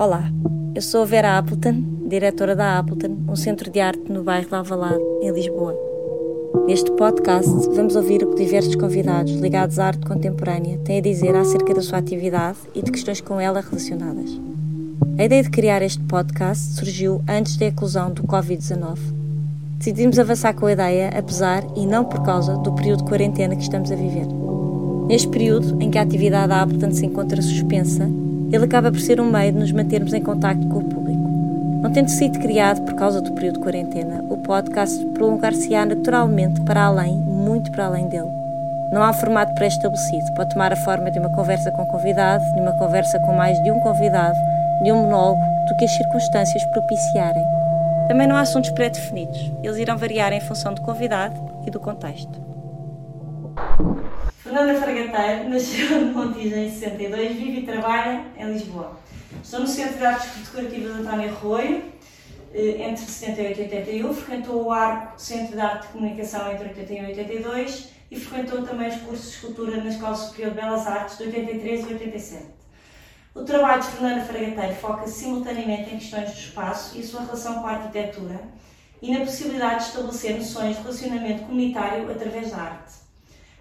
Olá, eu sou a Vera Appleton, diretora da Appleton, um centro de arte no bairro de Alvalade, em Lisboa. Neste podcast, vamos ouvir o que diversos convidados ligados à arte contemporânea têm a dizer acerca da sua atividade e de questões com ela relacionadas. A ideia de criar este podcast surgiu antes da eclosão do Covid-19. Decidimos avançar com a ideia, apesar e não por causa do período de quarentena que estamos a viver. Neste período em que a atividade da Appleton se encontra suspensa, ele acaba por ser um meio de nos mantermos em contacto com o público. Não tendo sido criado por causa do período de quarentena, o podcast prolongar-se-á naturalmente para além, muito para além dele. Não há formato pré-estabelecido, pode tomar a forma de uma conversa com convidado, de uma conversa com mais de um convidado, de um monólogo, do que as circunstâncias propiciarem. Também não há assuntos pré-definidos, eles irão variar em função do convidado e do contexto. Fernanda Fragateiro nasceu no Montijo em 62, vive e trabalha em Lisboa. Estou no Centro de Artes Decorativas António Arroio, eh, entre 78 e 81, frequentou o ARCO Centro de Arte de Comunicação entre 81 e 82 e frequentou também os cursos de escultura na Escola Superior de Belas Artes de 83 e 87. O trabalho de Fernanda Fragateiro foca-se simultaneamente em questões do espaço e a sua relação com a arquitetura e na possibilidade de estabelecer noções de relacionamento comunitário através da arte.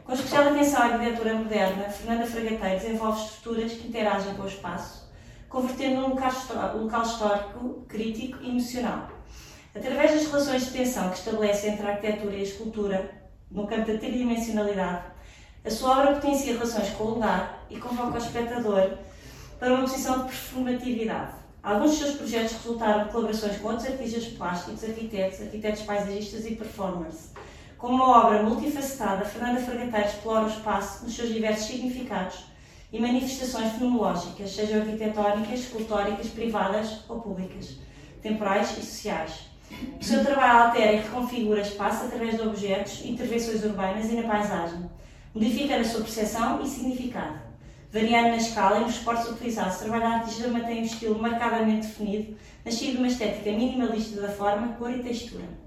Com especial atenção à arquitetura moderna, Fernanda Fragateiro desenvolve estruturas que interagem com o espaço, convertendo num local, local histórico, crítico e emocional. Através das relações de tensão que estabelece entre a arquitetura e a escultura, no campo da tridimensionalidade, a sua obra potencia relações com o lugar e convoca o espectador para uma posição de performatividade. Alguns dos seus projetos resultaram de colaborações com outros artistas plásticos, arquitetos, arquitetos paisagistas e performers com uma obra multifacetada, Fernanda Fragateiro explora o espaço nos seus diversos significados e manifestações fenomenológicas, sejam arquitetónicas, escultóricas, privadas ou públicas, temporais e sociais. O seu trabalho altera e reconfigura espaço através de objetos, intervenções urbanas e na paisagem, modificando a sua percepção e significado. Variando na escala e nos suportes utilizados, trabalhar artista mantém um estilo marcadamente definido, nascido de uma estética minimalista da forma, cor e textura.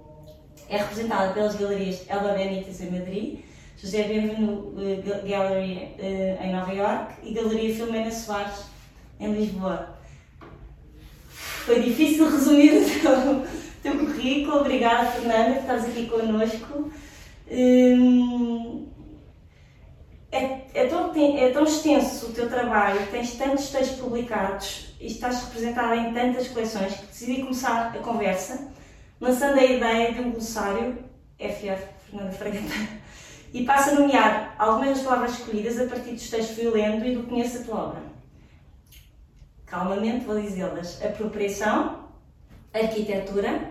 É representada pelas galerias Elba Benítez em Madrid, José Bienvenu eh, Gallery eh, em Nova York e Galeria Filomena Soares em Lisboa. Foi difícil resumir o teu, teu currículo. Obrigada, Fernanda, por estares aqui connosco. Hum, é, é, tão, é tão extenso o teu trabalho, tens tantos textos publicados e estás representada em tantas coleções que decidi começar a conversa lançando a ideia de um glossário, FF, Fernanda Freire, e passa a nomear algumas das palavras escolhidas a partir dos textos que lendo e do conheço a tua obra. Calmamente vou dizê-las: apropriação, arquitetura,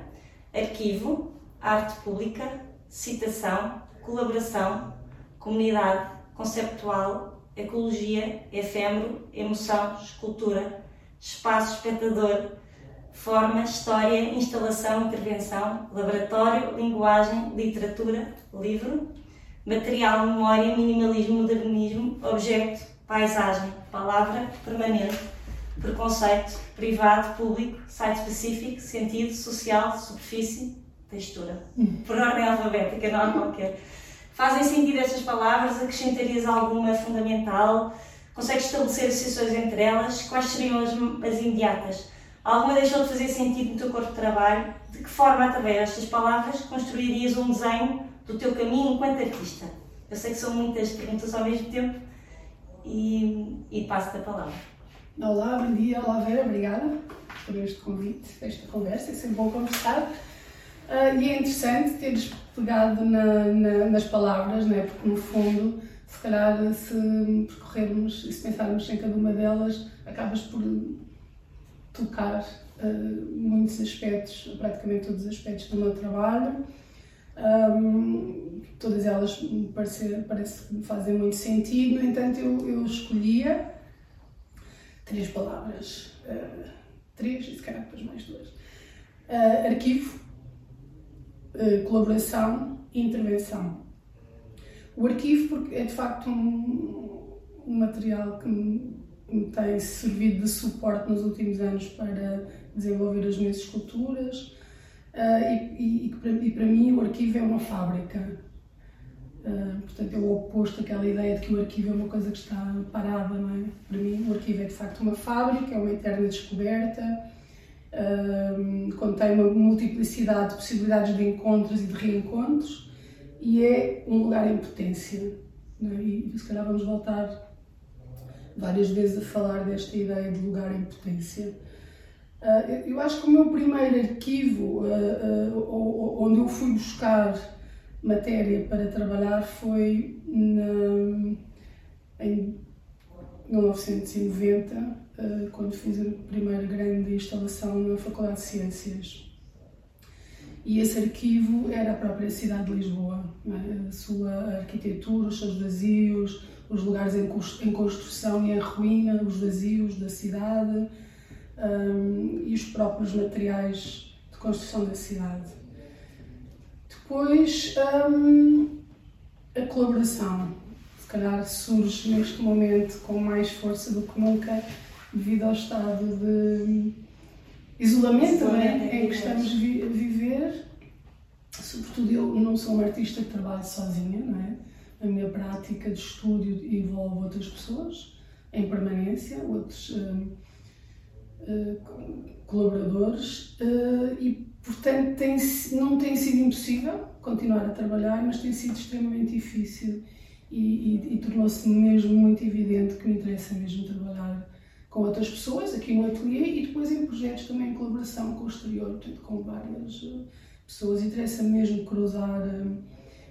arquivo, arte pública, citação, colaboração, comunidade, conceptual, ecologia, efêmero, emoção, escultura, espaço espectador, forma, história, instalação, intervenção, laboratório, linguagem, literatura, livro, material, memória, minimalismo, modernismo, objeto, paisagem, palavra, permanente, preconceito, privado, público, site específico, sentido, social, superfície, textura. Hum. Por ordem alfabética, não há qualquer. Fazem sentido estas palavras? Acrescentarias alguma fundamental? Consegues estabelecer associações entre elas? Quais seriam as, as imediatas? Alguma deixou de fazer sentido no teu corpo de trabalho? De que forma, através destas palavras, construirias um desenho do teu caminho enquanto artista? Eu sei que são muitas perguntas ao mesmo tempo e, e passo-te a palavra. Olá, bom dia. Olá, Vera. Obrigada por este convite, esta conversa. É sempre bom conversar. Uh, e é interessante teres pegado na, na, nas palavras, né? porque no fundo, se calhar, se percorrermos e se pensarmos em cada uma delas, acabas por tocar uh, muitos aspectos, praticamente todos os aspectos do meu trabalho. Um, todas elas me parece, parece que fazem muito sentido, no entanto, eu, eu escolhia três palavras, uh, três e se calhar depois mais duas: uh, arquivo, colaboração e intervenção. O arquivo, porque é de facto um, um material que me tem servido de suporte nos últimos anos para desenvolver as minhas esculturas uh, e, e, e, para, mim o arquivo é uma fábrica. Uh, portanto, é o oposto daquela ideia de que o arquivo é uma coisa que está parada, não é? Para mim, o arquivo é de facto uma fábrica, é uma eterna descoberta, uh, contém uma multiplicidade de possibilidades de encontros e de reencontros e é um lugar em potência. É? E se calhar vamos voltar várias vezes a falar desta ideia de lugar em potência. Uh, eu acho que o meu primeiro arquivo, onde eu fui buscar matéria para trabalhar foi na, em 1990, eh, quando fiz a primeira grande instalação na Faculdade de Ciências. E esse arquivo era a própria cidade de Lisboa, é? Arquitetura, os seus vazios, os lugares em construção e em ruína, os vazios da cidade um, e os próprios materiais de construção da cidade. Depois, hum, a colaboração. Se calhar surge neste momento com mais força do que nunca, devido ao estado de isolamento né, em que estamos a viver. Sobretudo, eu não sou uma artista que trabalho sozinha, não é? A minha prática de estúdio envolve outras pessoas em permanência, outros uh, uh, colaboradores, uh, e Portanto, tem, não tem sido impossível continuar a trabalhar, mas tem sido extremamente difícil e, e, e tornou-se mesmo muito evidente que me interessa mesmo trabalhar com outras pessoas aqui no ateliê e depois em projetos também em colaboração com o exterior, portanto, com várias pessoas. Interessa mesmo cruzar uh,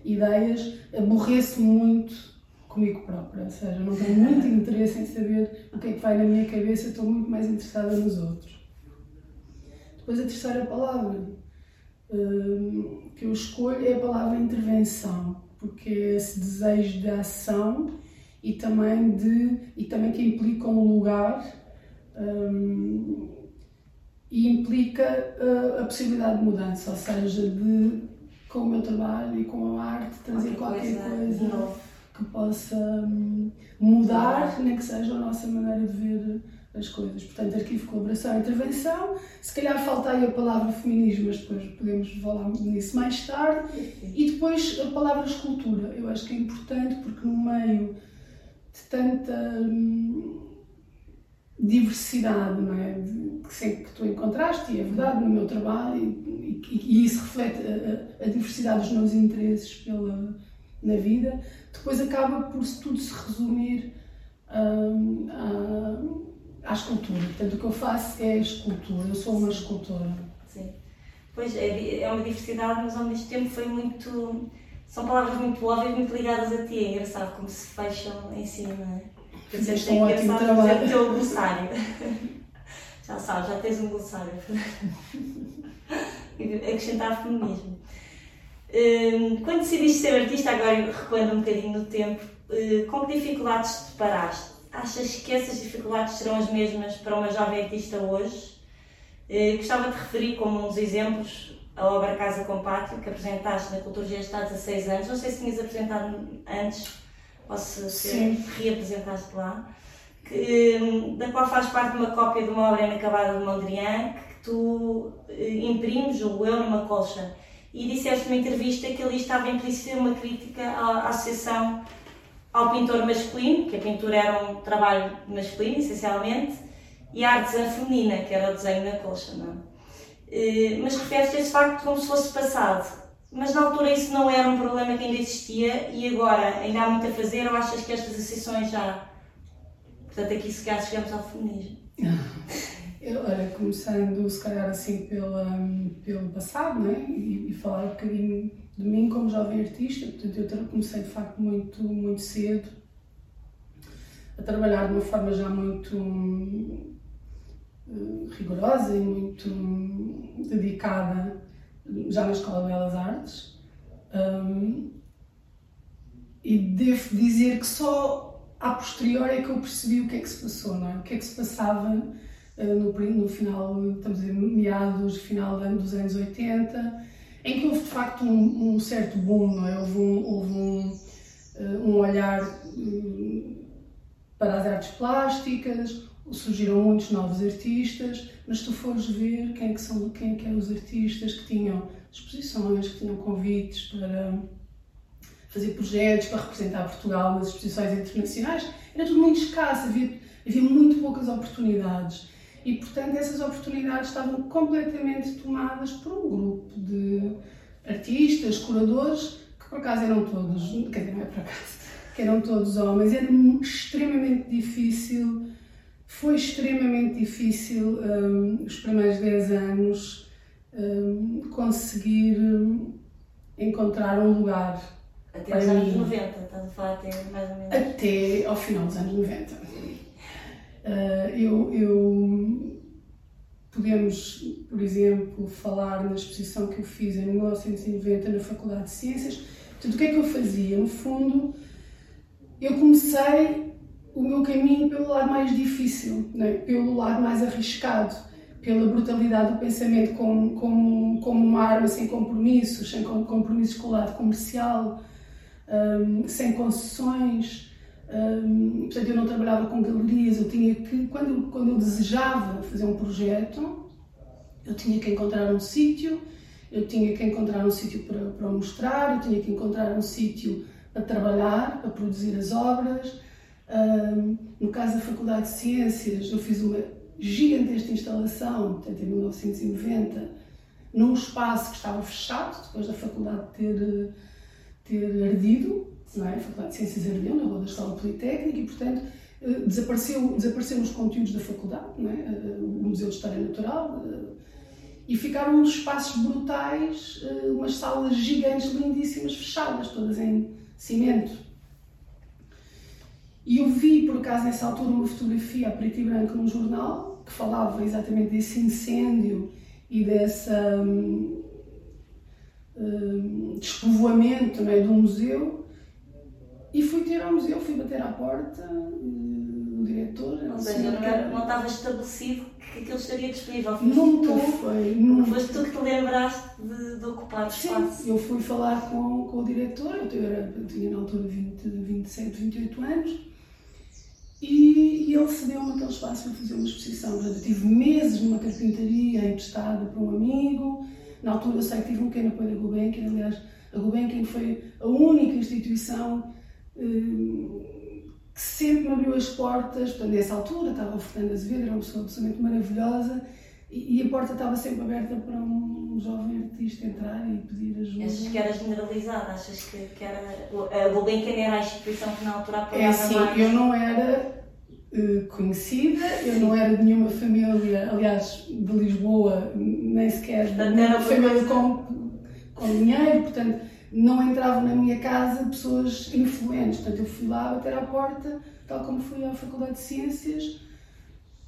ideias. Aborreço muito comigo própria, ou seja, não tenho muito interesse em saber o que é que vai na minha cabeça, estou muito mais interessada nos outros. Depois a terceira palavra hum, que eu escolho é a palavra intervenção, porque é esse desejo de ação e também, de, e também que implica um lugar um, e implica uh, a possibilidade de mudança, ou seja, de com o meu trabalho e com a arte trazer qualquer, qualquer coisa, coisa que possa um, mudar, nem que seja a nossa maneira de ver as coisas. Portanto, arquivo, colaboração e intervenção. Se calhar falta aí a palavra feminismo, mas depois podemos falar nisso mais tarde. E depois a palavra escultura. Eu acho que é importante porque no meio de tanta hum, diversidade, não é? De, que sei que tu encontraste, e é verdade no meu trabalho, e, e, e isso reflete a, a, diversidade dos meus interesses pela, na vida, depois acaba por tudo se resumir hum, a à escultura. Portanto, o que eu faço é escultura, eu sou uma escultora. Sim. Pois, é, é uma diversidade, mas ao mesmo tempo foi muito. São palavras muito óbvias, muito ligadas a ti. É engraçado como se fecham em cima, não é? Fizeste um ótimo trabalho. o teu glossário. já sabes, já tens um glossário. Acrescentar feminismo. Hum, quando decidiste ser artista, agora recuando um bocadinho no tempo, hum, com que dificuldades te deparaste? Achas que essas dificuldades serão as mesmas para uma jovem artista hoje? Eh, gostava de referir como um dos exemplos a obra Casa com Pátio, que apresentaste na Cultura Gestal há 16 anos. Não sei se tinhas apresentado antes ou se, se reapresentaste lá. Que, da qual faz parte uma cópia de uma obra inacabada de Mondrian, que tu eh, imprimes, o eu, numa colcha. E disseste numa entrevista que ali estava implícita uma crítica à, associação ao pintor masculino, que a pintura era um trabalho masculino, essencialmente, e à artesã feminina, que era o desenho na colcha. Não é? Mas refere-se a esse facto como se fosse passado. Mas na altura isso não era um problema que ainda existia e agora ainda há muito a fazer ou achas que estas associações já. Portanto, aqui se calhar chegamos ao feminismo. Eu, olha, começando se calhar assim pela, pelo passado, né? E, e falar um bocadinho de mim como jovem artista, portanto eu comecei de facto muito, muito cedo a trabalhar de uma forma já muito uh, rigorosa e muito dedicada já na Escola de Belas Artes. Um, e devo dizer que só a posterior é que eu percebi o que é que se passou, não é? O que é que se passava uh, no, no final, estamos a dizer, meados, final dos anos 80, em que houve de facto um, um certo boom, não é? Houve um, houve um, eh, um olhar eh, para as artes plásticas, surgiram muitos novos artistas, mas se tu fores ver quem é que são quem é que eram os artistas que tinham exposições, que tinham convites para fazer projetos para representar Portugal nas exposições internacionais, era tudo muito escasso, havia, havia muito poucas oportunidades. E, portanto, essas oportunidades estavam completamente tomadas por um grupo de artistas, curadores, que por acaso eram todos, quer dizer, não é por acaso, que eram todos homens. Era extremamente difícil, foi extremamente difícil um, os primeiros 10 anos um, conseguir um, encontrar um lugar. Até os anos 90, estás a falar até mais ou menos? Até ao final dos anos 90. Uh, eu, eu, podemos, por exemplo, falar na exposição que eu fiz em 1990 na Faculdade de Ciências. Portanto, o que é que eu fazia? No fundo, eu comecei o meu caminho pelo lado mais difícil, né? pelo lado mais arriscado, pela brutalidade do pensamento como, como, como uma arma sem compromissos, sem compromissos com o lado comercial, um, sem concessões. Um, portanto, eu não trabalhava com galerias, eu tinha que, quando, quando eu desejava fazer um projeto, eu tinha que encontrar um sítio, eu tinha que encontrar um sítio para, para mostrar, eu tinha que encontrar um sítio para trabalhar, para produzir as obras. Um, no caso da Faculdade de Ciências, eu fiz uma gigantesca instalação, portanto, em 1990, num espaço que estava fechado, depois da faculdade ter, ter ardido, não é? A Faculdade de Ciências ardeu na Rua da Escola Politécnica e, portanto, eh, desapareceu, desapareceram os conteúdos da faculdade, não é? Eh, o Museu de História Natural, eh, e ficaram uns espaços brutais, umas salas gigantes, lindíssimas, fechadas, todas em cimento. E eu vi, por acaso, nessa altura, uma fotografia a preto e branco num jornal que falava exatamente desse incêndio e dessa um, um, despovoamento é, do museu. E fui ter ao museu, fui bater à porta, uh, o diretor. Ou seja, não, era, não estava estabelecido que aquilo estaria disponível. Nunca tu, foi. Foste tu que te lembraste de, de ocupar o espaço. Sim, eu fui falar com, com o diretor, eu, era, eu tinha na altura 20, 27, 28 anos, e, e ele cedeu-me aquele espaço para fazer uma exposição. Eu tive meses numa carpintaria emprestada para um amigo. Na altura eu sei que tive um pequeno apoio da Gulbenkian, aliás, a Gulbenkian foi a única instituição eh, que sempre me abriu as portas. Portanto, nessa altura estava o Fernando Azevedo, era uma pessoa absolutamente maravilhosa e, a porta estava sempre aberta para um jovem artista entrar e pedir ajuda. Achas que era generalizada? Achas que, que era. A Gulbenkian era a instituição que na altura apoiava é assim, mais? Eu não era conhecida, eu não era de nenhuma família, aliás, de Lisboa, nem sequer de nenhuma família com, com dinheiro, portanto, não entravam na minha casa pessoas influentes. Portanto, eu fui lá bater à porta, tal como fui à Faculdade de Ciências.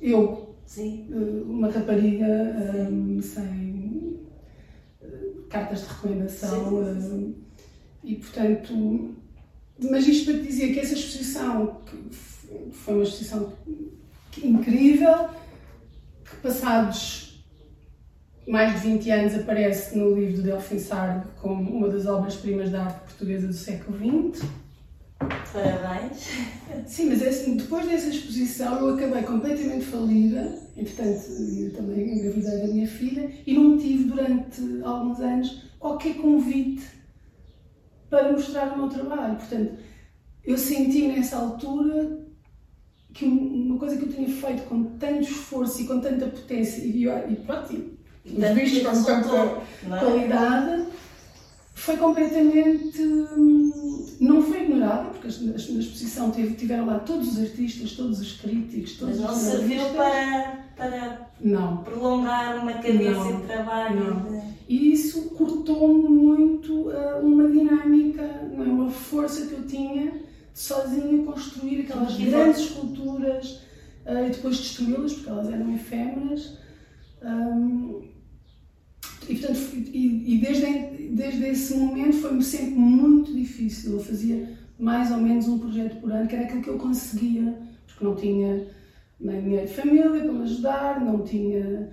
Eu, Sim. uma rapariga um, sem uh, cartas de recomendação sim, e portanto mas isto para te dizer que essa exposição que foi uma exposição incrível que passados mais de 20 anos aparece no livro de Delfim Sardo como uma das obras-primas da arte portuguesa do século XX Parabéns. Sim, mas assim, depois dessa exposição eu acabei completamente falida, entretanto eu também engravidei da minha filha e não tive durante alguns anos qualquer convite para mostrar o meu trabalho. Portanto, eu senti nessa altura que uma coisa que eu tinha feito com tanto esforço e com tanta potência e, e pronto, e, os bichos com tanta é? qualidade foi completamente. Hum, não foi ignorada, porque na exposição tiveram lá todos os artistas, todos os críticos, todos Mas não os serviu para, para não. prolongar uma cadência de trabalho. Não. E isso cortou-me muito uh, uma dinâmica, não é? uma força que eu tinha de sozinha construir aquelas grandes esculturas uh, e depois destruí-las, porque elas eram efêmeras. Um, e, portanto, e, e desde, desde esse momento foi-me sempre muito difícil. Eu fazia mais ou menos um projeto por ano, que era aquilo que eu conseguia, porque não tinha nem dinheiro de família para me ajudar, não tinha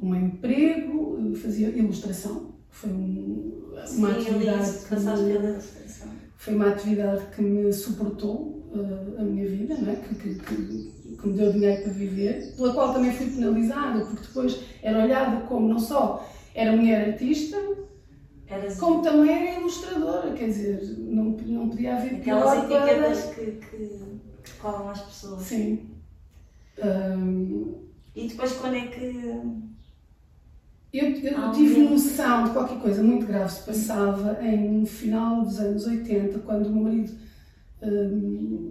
um emprego, fazia ilustração. Foi um, uma Sim, atividade que me, foi uma atividade que me suportou uh, a minha vida, não é? que, que, que, que me deu dinheiro para viver, pela qual também fui penalizada, porque depois era olhada como não só era mulher artista, Eras Como também era ilustradora, quer dizer, não, não podia haver aquelas para- etiquetas que, que, que colam às pessoas. Sim. Ahm, E depois quando é que. Eu eu tive noção de qualquer coisa muito grave se passava em no final dos anos 80, quando o meu marido ahm,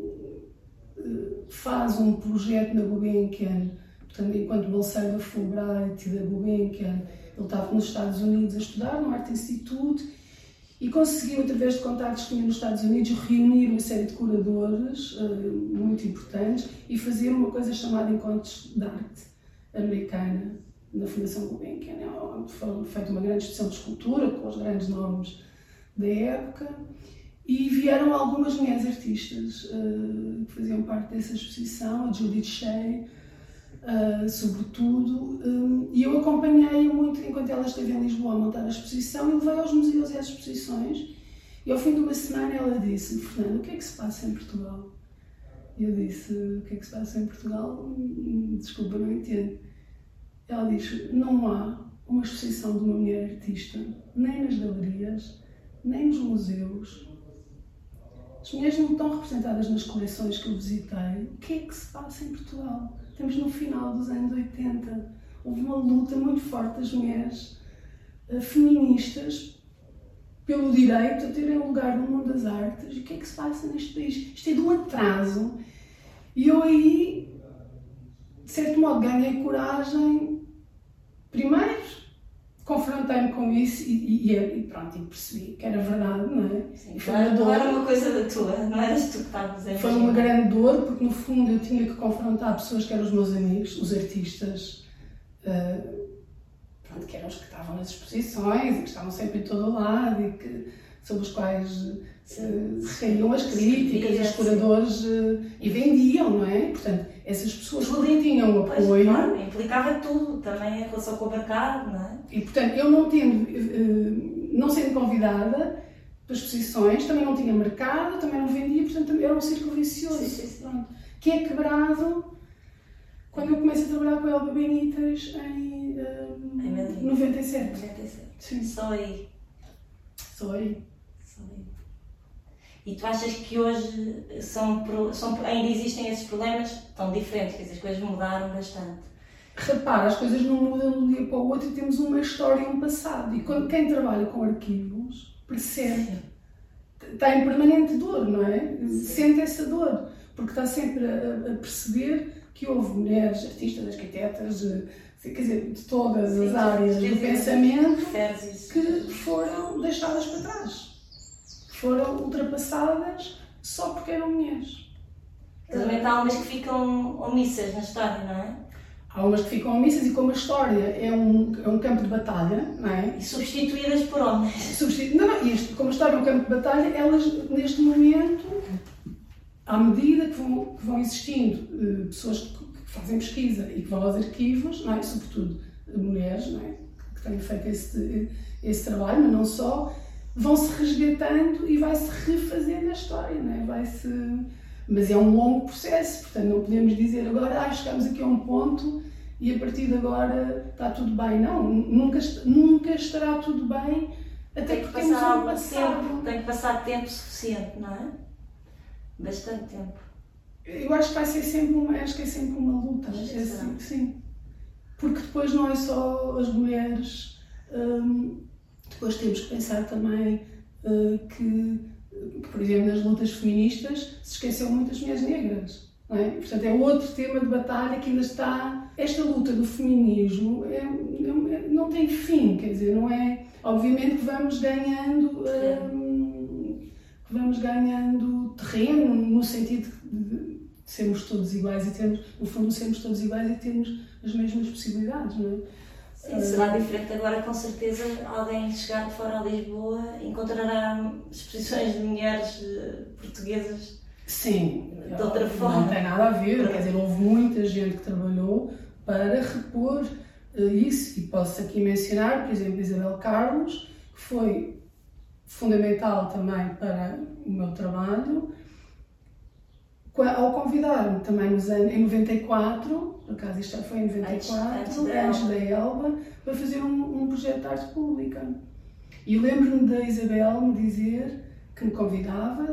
eh, faz um projeto na Gulbenkian, portanto, enquanto bolseiro da Fulbright e da Gulbenkian, ele estava nos Estados Unidos a estudar no Art Institute e conseguiu, através de contactos que tinha nos Estados Unidos, reunir uma série de curadores eh, muito importantes e fazer uma coisa chamada Encontros de Arte Americana na Fundação Gulbenkian. É onde Foi feita uma grande exposição de escultura com os grandes nomes da época e vieram algumas mulheres artistas eh, que faziam parte dessa exposição, a Judith Shea, eh, sobretudo, eh, e eu acompanhei-a muito enquanto ela esteve em Lisboa a montar a exposição e levei aos museus e às exposições. E ao fim de uma semana ela disse: Fernando, o que é que se passa em Portugal? E eu disse: O que é que se passa em Portugal? Hum, Desculpa, não entendo. Ela diz: Não há uma exposição de uma mulher artista, nem nas galerias, nem nos museus. As mulheres não estão representadas nas coleções que eu visitei. O que é que se passa em Portugal? Estamos no final dos anos 80. Houve uma luta muito forte das mulheres eh, feministas pelo direito a terem lugar no mundo das artes. O que é que se passa neste país? Isto é de um atraso. E eu aí, de certo modo, ganhei coragem. Primeiro, confrontei-me com isso e, e, e pronto, e percebi que era verdade, não é? Sim, foi não dor. era uma coisa da tua, não eras tu que estavas a Foi uma grande dor, porque no fundo eu tinha que confrontar pessoas que eram os meus amigos, os artistas, eh, pronto, que eram os que estavam nas exposições e que estavam sempre em todo o lado e que, sobre os quais eh, se caíam as críticas, os curadores eh, e vendiam, não é? Portanto, essas pessoas que tinham Pois, apoio. claro, implicava tudo, também em relação com o mercado, não é? E portanto, eu não tendo, eh, não sendo convidada para exposições, também não tinha mercado, também não vendia, portanto era um círculo vicioso. Sim, sim, sim. Que é quebrado quando eu começo a trabalhar com a Elba Benítez em, eh, Em Madrid. 97. 97. Sim, só aí. Só aí. E tu achas que hoje são, são, ainda existem esses problemas tão diferentes, quer dizer, as coisas mudaram bastante. Repara, as coisas não mudam de um dia para o outro e temos uma história e um passado. E quando, quem trabalha com arquivos percebe está em permanente dor, não é? Sente essa dor, porque está sempre a, a perceber que houve mulheres, artistas, arquitetas, eh, quer dizer, de todas as áreas do pensamento que foram deixadas para trás, foram ultrapassadas só porque eram mulheres. Também há umas que ficam omissas na história, não é? Há umas que ficam omissas e como a história é um, é um campo de batalha, não é? E substituídas por homens. Substitu- Não, não, isto, como a história é um campo de batalha, elas neste momento, à medida que vão, que vão existindo eh, pessoas que, que fazem pesquisa e que vão aos arquivos, não é? sobretudo eh, mulheres, não é? que têm feito esse, esse trabalho, mas não só, vão-se resgatando e vai-se refazendo a história, não é? vai-se... Mas é um longo processo, portanto não podemos dizer agora, ah, chegamos aqui a um ponto e a partir de agora está tudo bem. Não, nunca, nunca estará tudo bem, até Tem que porque temos passar algum passado. tempo, tem que passar tempo suficiente, não é? Bastante tempo. Eu acho que vai ser sempre uma, acho que é sempre uma luta. É assim, sim. Porque depois não é só as mulheres, hum, depois temos que pensar também uh, que, por exemplo, nas lutas feministas se esqueceu muitas mulheres negras. É? Portanto, é outro tema de batalha que ainda está. Esta luta do feminismo é, é- não tem fim, quer dizer, não é. Obviamente que vamos ganhando. hum, que vamos ganhando terreno no sentido de sermos todos iguais e termos, no fundo, sermos todos iguais e termos as mesmas possibilidades, não é? Sim, será diferente agora, com certeza, alguém chegar de fora a Lisboa encontrará exposições de mulheres eh, portuguesas. Sim, De outra forma. não tem nada a ver, quer dizer, houve muita gente que trabalhou para repor eh, isso, e posso aqui mencionar, por exemplo, Isabel Carlos, que foi fundamental também para o meu trabalho, ao convidar-me também nos anos, em 94, por acaso isto já foi em 94, Antes- antes, antes da Elba, para fazer um, um projeto de arte pública. E lembro-me da Isabel me dizer que me convidava,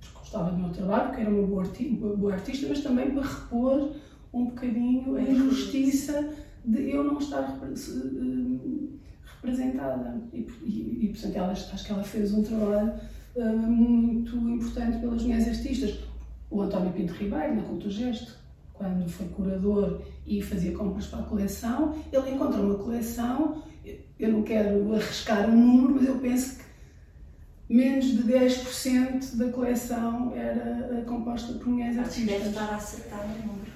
porque gostava do meu trabalho, porque era uma boa, arti uma boa artista, mas também para repor um bocadinho a injustiça de eu não estar eh, representada. E, e, e portanto, ela, acho que ela fez um trabalho uh, muito importante pelas mulheres artistas. O António Pinto Ribeiro, na Cultura Gesto, quando foi curador e fazia compras para a coleção, ele encontra uma coleção, eu não quero arriscar um número, mas eu penso que menos de 10% da coleção era eh, composta por mulheres artistas. Deve estar a acertar no número.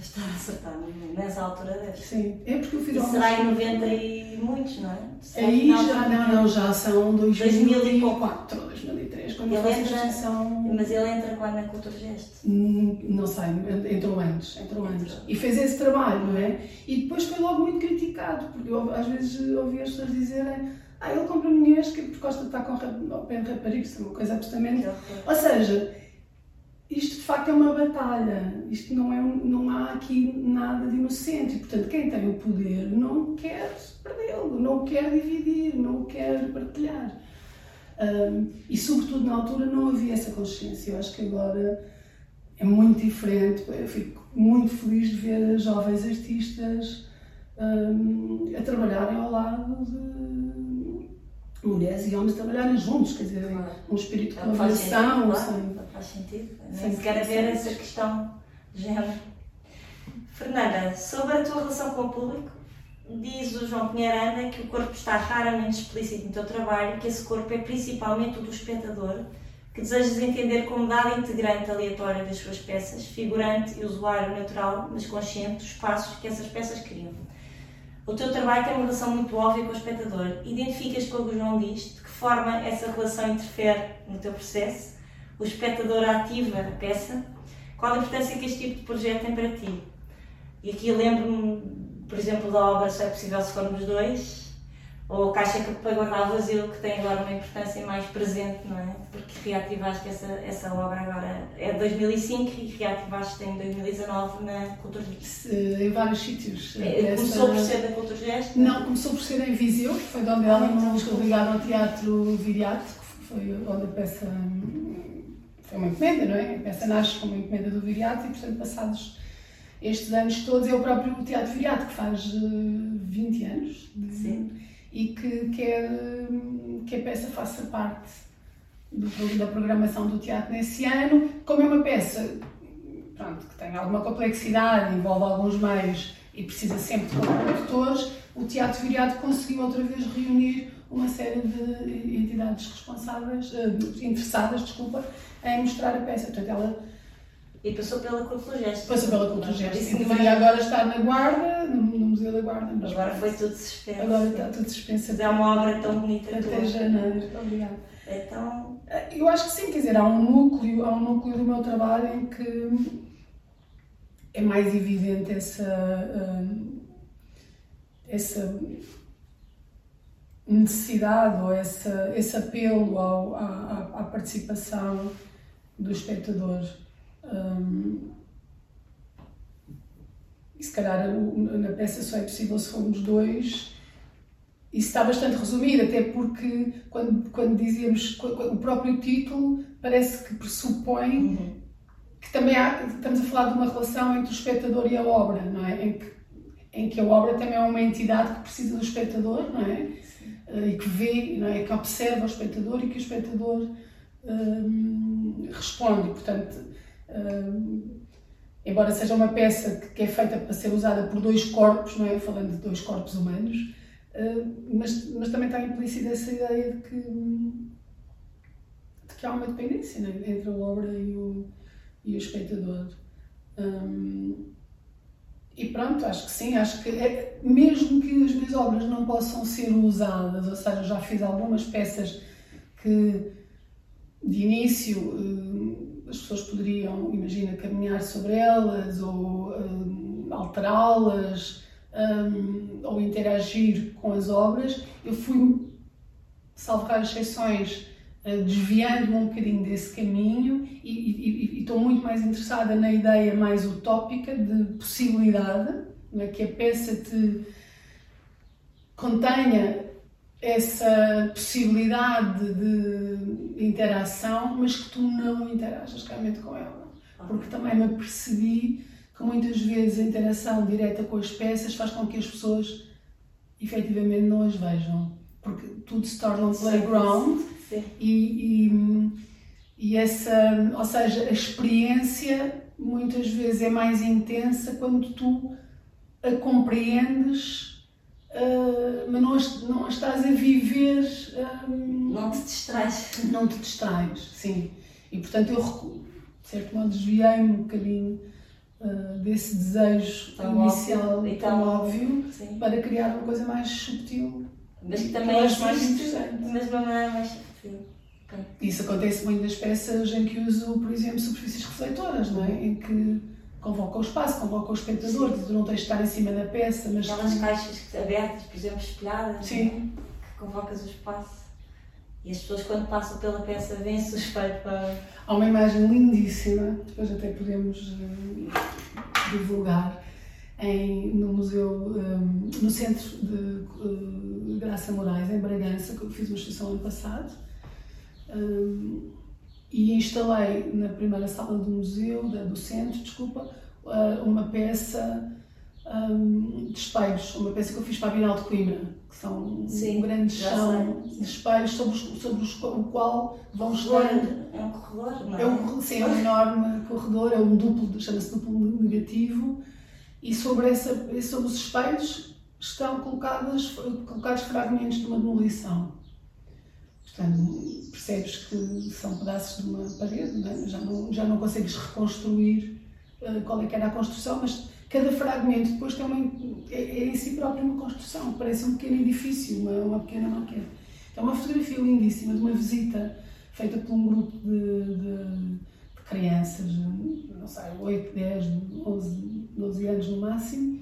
Estar a acertar. Nessa altura deve. Sim, é porque eu fiz E será em 90 e muitos, não é? Aí já, não, não, já são 2000 e pouco. 2004, 2003, quando Ele entra-. Mas ele entra quando na Cultura Gesto. Hum, Não sei, entrou antes, entrou antes. E fez esse trabalho, não é? E depois foi logo muito criticado, porque eu às vezes ouvi as pessoas dizerem ah, ele compra mulheres que por causa de estar com ao pé de raparigas, uma coisa absolutamente... Ou seja, isto de facto é uma batalha, isto não, é, um- não há aqui nada de inocente, e portanto quem tem o poder não quer perdê-lo, não quer dividir, não quer partilhar. Hum, e sobretudo na altura não havia essa consciência, eu acho que agora é muito diferente. Eu fico muito feliz de ver jovens artistas hum, a trabalharem ao lado de mulheres e homens trabalharem juntos, quer dizer, um espírito de Não faz sem- faz sentido. sem Nem sequer haver essa questão de género. Fernanda, sobre a tua relação com o público, diz o João Pinheiro Anda que o corpo está raramente explícito no teu trabalho, que esse corpo é principalmente o do espectador, que desejas entender como dado integrante aleatório das suas peças, figurante e usuário natural, mas consciente dos passos que essas peças criam. O teu trabalho tem uma relação muito óbvia com o espectador. Identificas com o que o João diz, de que forma essa relação interfere no teu processo? O espectador ativa a peça? Qual a importância que este tipo de projeto tem para ti? E aqui eu lembro-me, por exemplo, da obra Se é Possível Se Formos Dois, ou a Caixa que Guardar Vazio, que tem agora uma importância mais presente, não é? Porque reativaste essa, essa obra agora, é de 2005 e reativaste em 2019 na Cultura Em vários sítios. É, Essa- Começou por ser da Cultura Gesto? Não, começou por ser em Viseu, que foi de onde ela Ah, então, nos desculpa. ligaram ao Teatro Viriato, que foi onde a peça foi uma encomenda, não é? A peça nasce como encomenda do Viriato e, portanto, passados estes anos todos, é o próprio Teatro Viriato, que faz eh, 20 anos, de- e que quer hum, que a peça faça parte do da programação do teatro nesse ano. Como é uma peça pronto, que tem alguma complexidade, envolve alguns meios e precisa sempre de produtores, o Teatro Viriato conseguiu outra vez reunir uma série de entidades responsáveis, eh, interessadas, desculpa, em mostrar a peça. Portanto, ela E passou pela Cultura Gesto. passou pela Gesto e também- deveria agora estar na Guarda, no, no Museu da Guarda. mas Agora foi tudo suspenso. Agora está tudo suspenso Mas é uma obra tão bonita até tua. janeiro. Obrigada. Então, Eu acho que sim, quer dizer, há um núcleo, há um núcleo do meu trabalho em que é mais evidente essa, hum, essa necessidade ou essa, esse apelo ao- à, à- participação do espectador. Hum, e se calhar na peça só é possível se formos dois, isso está bastante resumido, até porque quando, quando dizíamos o próprio título parece que pressupõe que também há, estamos a falar de uma relação entre o espectador e a obra, não é? Em que, em que a obra também é uma entidade que precisa do espectador, não é? Eh, E que vê, não é? Que observa o espectador e que o espectador hum, responde. Portanto, hum, embora seja uma peça que, é feita para ser usada por dois corpos, não é? Falando de dois corpos humanos, mas, mas também está implícita essa ideia de que, de que há uma dependência né, entre a obra e o, e o espectador. Um, e pronto, acho que sim, acho que é, mesmo que as minhas obras não possam ser usadas, ou seja, já fiz algumas peças que de início hum, as pessoas poderiam, imagina, caminhar sobre elas ou hum, alterá-las hum, ou interagir com as obras. Eu fui, salvo raras exceções, eh, desviando-me um bocadinho desse caminho e, estou muito mais interessada na ideia mais utópica de possibilidade, não é? que a peça te contenha essa possibilidade de interação, mas que tu não interajas realmente com ela. Porque também me percebi que muitas vezes a interação direta com as peças faz com que as pessoas efetivamente não as vejam. Porque tudo se torna um playground Sim. e, e, e essa, ou seja, a experiência muitas vezes é mais intensa quando tu a compreendes, uh, mas não, as- não a estás a viver. um, Não te distrais. não te distrais, sim. E portanto eu, de certo modo, desviei-me um bocadinho uh, desse desejo Tão inicial óbvio tão óbvio Sim. para criar uma coisa mais subtil. Mas que também mais interessante. mas uma maneira mais Isso acontece muito nas peças em que uso, por exemplo, superfícies refletoras, não é? Em que convoca o espaço, convoca o espectador, tu não tens de estar em cima da peça, mas Aquelas caixas abertas, por exemplo, espelhadas, Sim. que convocas o espaço. E as pessoas, quando passam pela peça, veem-se o espelho para. Há uma imagem lindíssima, depois até podemos eh, divulgar, em, no museu, eh, no Centro de eh, Graça Moraes, em Bragança, que eu fiz uma exposição ano passado. Eh, e instalei na primeira sala do museu, da- do centro, desculpa, eh, uma peça hum, de espelhos, uma peça que eu fiz para a Bienal de Coimbra, que são Sim, um grande chão sei. de espelhos sobre, os, sobre os, o qual vão estando é um corredor, não é? é um, sim, é um enorme corredor, é um duplo, chama-se duplo negativo, e sobre, essa, sobre os espelhos estão colocadas, colocados fragmentos de uma demolição. Portanto, percebes que são pedaços de uma parede, não é? já, não, já não consegues reconstruir eh, qual é que era a construção, mas cada fragmento depois tem uma, é, é em si próprio uma construção, parece um pequeno edifício, uma, uma pequena maquete. É uma fotografia lindíssima de uma visita feita por um grupo de, de- de crianças, não sei, 8, 10, 11, 12 anos no máximo,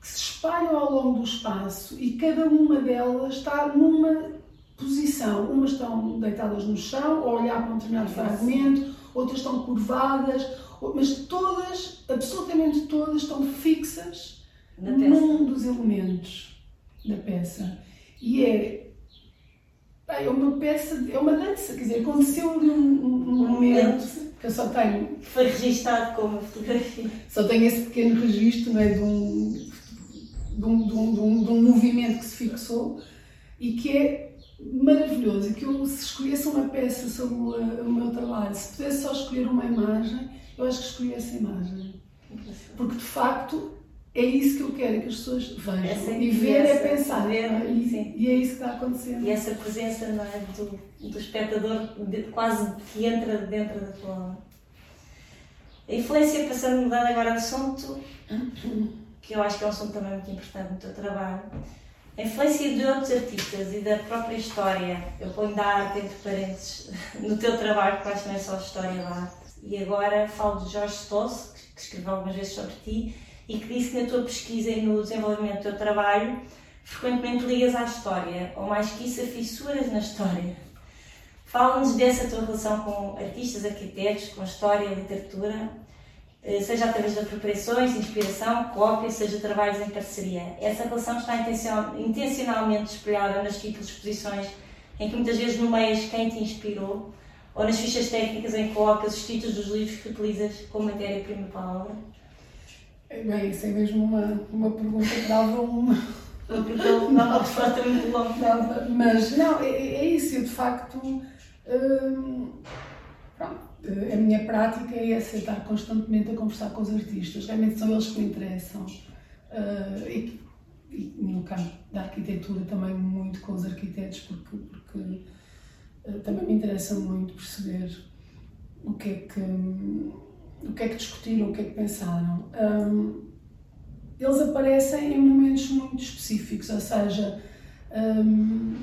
que se espalham ao longo do espaço e cada uma delas está numa posição. Umas estão deitadas no chão, a olhar para um determinado fragmento, outras estão curvadas, mas todas, absolutamente todas, estão fixas num dos elementos da peça. E é, é uma peça, é uma dança, quer dizer, aconteceu ali um, um- um momento que eu só tenho, foi registado como fotografia. só tenho esse pequeno registro não é, de, um, de, um, de, um, de, um, de um movimento que se fixou e que é maravilhoso. E que eu, se escolhesse uma peça sobre o, o meu trabalho, se pudesse só escolher uma imagem, eu acho que escolhi essa imagem. Porque de facto é isso que eu quero, é que as pessoas vejam. Essa e ver é essa- pensar. ver, é? e, e é isso que está acontecendo. E essa presença não é, do, do espectador de- quase que entra dentro da tua obra. A influência, passando mudando agora de assunto, que eu acho que é um assunto também muito importante no teu trabalho, a influência de outros artistas e da própria história, eu ponho da arte entre parênteses, no teu trabalho, que não é só história da arte. E agora falo de Jorge Stoss, que- escreveu algumas vezes sobre ti, e que disse que na tua pesquisa e no desenvolvimento do teu trabalho frequentemente ligas à história, ou mais que isso, a fissuras na história. Fala-nos dessa tua relação com artistas, arquitetos, com história, literatura, seja através de apropriações, inspiração, cópia, seja trabalhos em parceria. Essa relação está intencional- intencionalmente espelhada nas títulos de exposições, em que muitas vezes nomeias quem te inspirou, ou nas fichas técnicas em que colocas os títulos dos livros que utilizas como matéria-prima para a obra. Bem, isso é mesmo uma, uma pergunta que dava uma. Uma resposta muito longa. mas não, é, é isso, eu de facto. hum, pronto, a minha prática é essa, estar constantemente a conversar com os artistas, realmente são eles que me interessam. Ah, e, e no campo da arquitetura também muito com os arquitetos, porque, porque ah, também me interessa muito perceber o que é que, o que, é que discutiram, o que é que pensaram. Hum, eles aparecem em momentos muito específicos, ou seja, hum,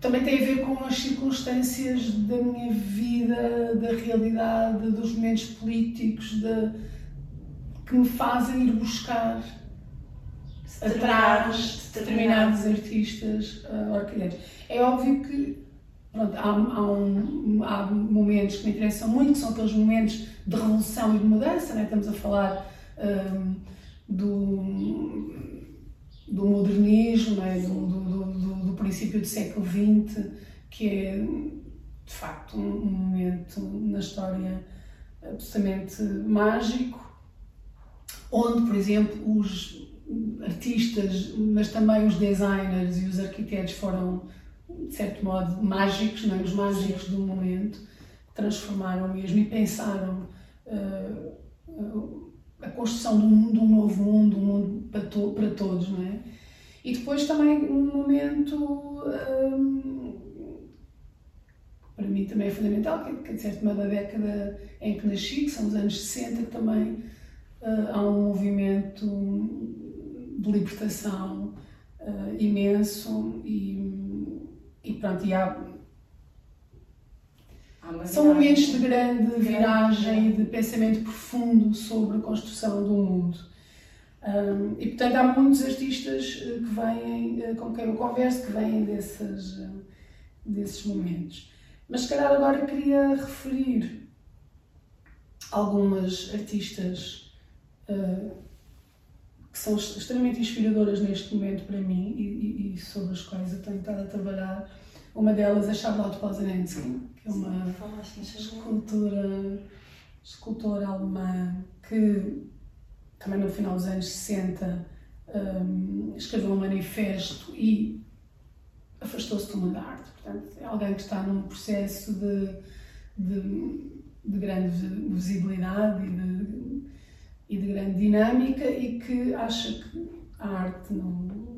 também tem a ver com as circunstâncias da minha vida, da realidade, dos momentos políticos, de, que me fazem ir buscar atrás determinados artistas uh. É óbvio que pronto, há, há, um- há momentos que me interessam muito, que são aqueles momentos de revolução e de mudança, né? estamos a falar hum, do, do modernismo, é? do, do, do, do, princípio do século XX, que é de facto um, momento na história absolutamente mágico, onde, por exemplo, os artistas, mas também os designers e os arquitetos foram, de certo modo, mágicos, não é? os mágicos do momento, transformaram mesmo e pensaram uh, a construção de um, de um, novo mundo, um mundo para, to, para todos, não é? E depois também um momento um, para mim também é fundamental, que é de certo modo a década em que nasci, que são os anos 60, que também uh, há um movimento de libertação uh, imenso e, e pronto, e há, são momentos de grande viragem, de pensamento profundo sobre a construção do mundo. Um, e portanto há muitos artistas eh, que vêm, eh, com quem eu converso, que vêm desses, eh, desses momentos. Mas se calhar agora queria referir algumas artistas uh, que são extremamente inspiradoras neste momento para mim e, e, e, sobre as quais eu tenho estado a trabalhar. Uma delas é Charlotte Pozanensky, que é uma escultora, escultora alemã que também no final dos anos 60 um, escreveu um manifesto e afastou-se do arte. Portanto, é alguém que está num processo de, de, de grande visibilidade e de, e de grande dinâmica e que acha que a arte não,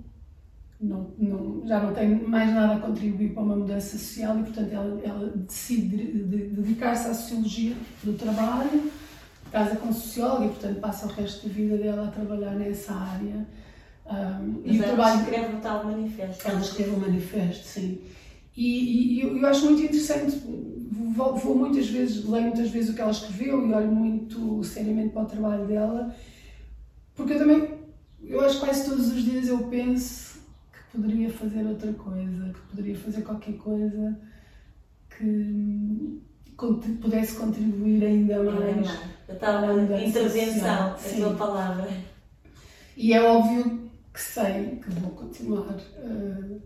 não, não, já não tem mais nada a contribuir para uma mudança social e, portanto, ela, ela decide de, de, dedicar-se à sociologia do trabalho, casa com socióloga e, portanto, passa o resto da vida dela a trabalhar nessa área. Um, e o trabalho... escreve o tal manifesto. Ela escreve o manifesto, sim. E, e eu, eu, acho muito interessante, vou, vou, muitas vezes, leio muitas vezes o que ela escreveu e olho muito seriamente para o trabalho dela, porque eu também, eu acho que quase todos os dias eu penso que poderia fazer outra coisa, que poderia fazer qualquer coisa que pudesse contribuir ainda mais. A tal intervenção, a tua palavra. E é óbvio que sei que vou continuar. Uh,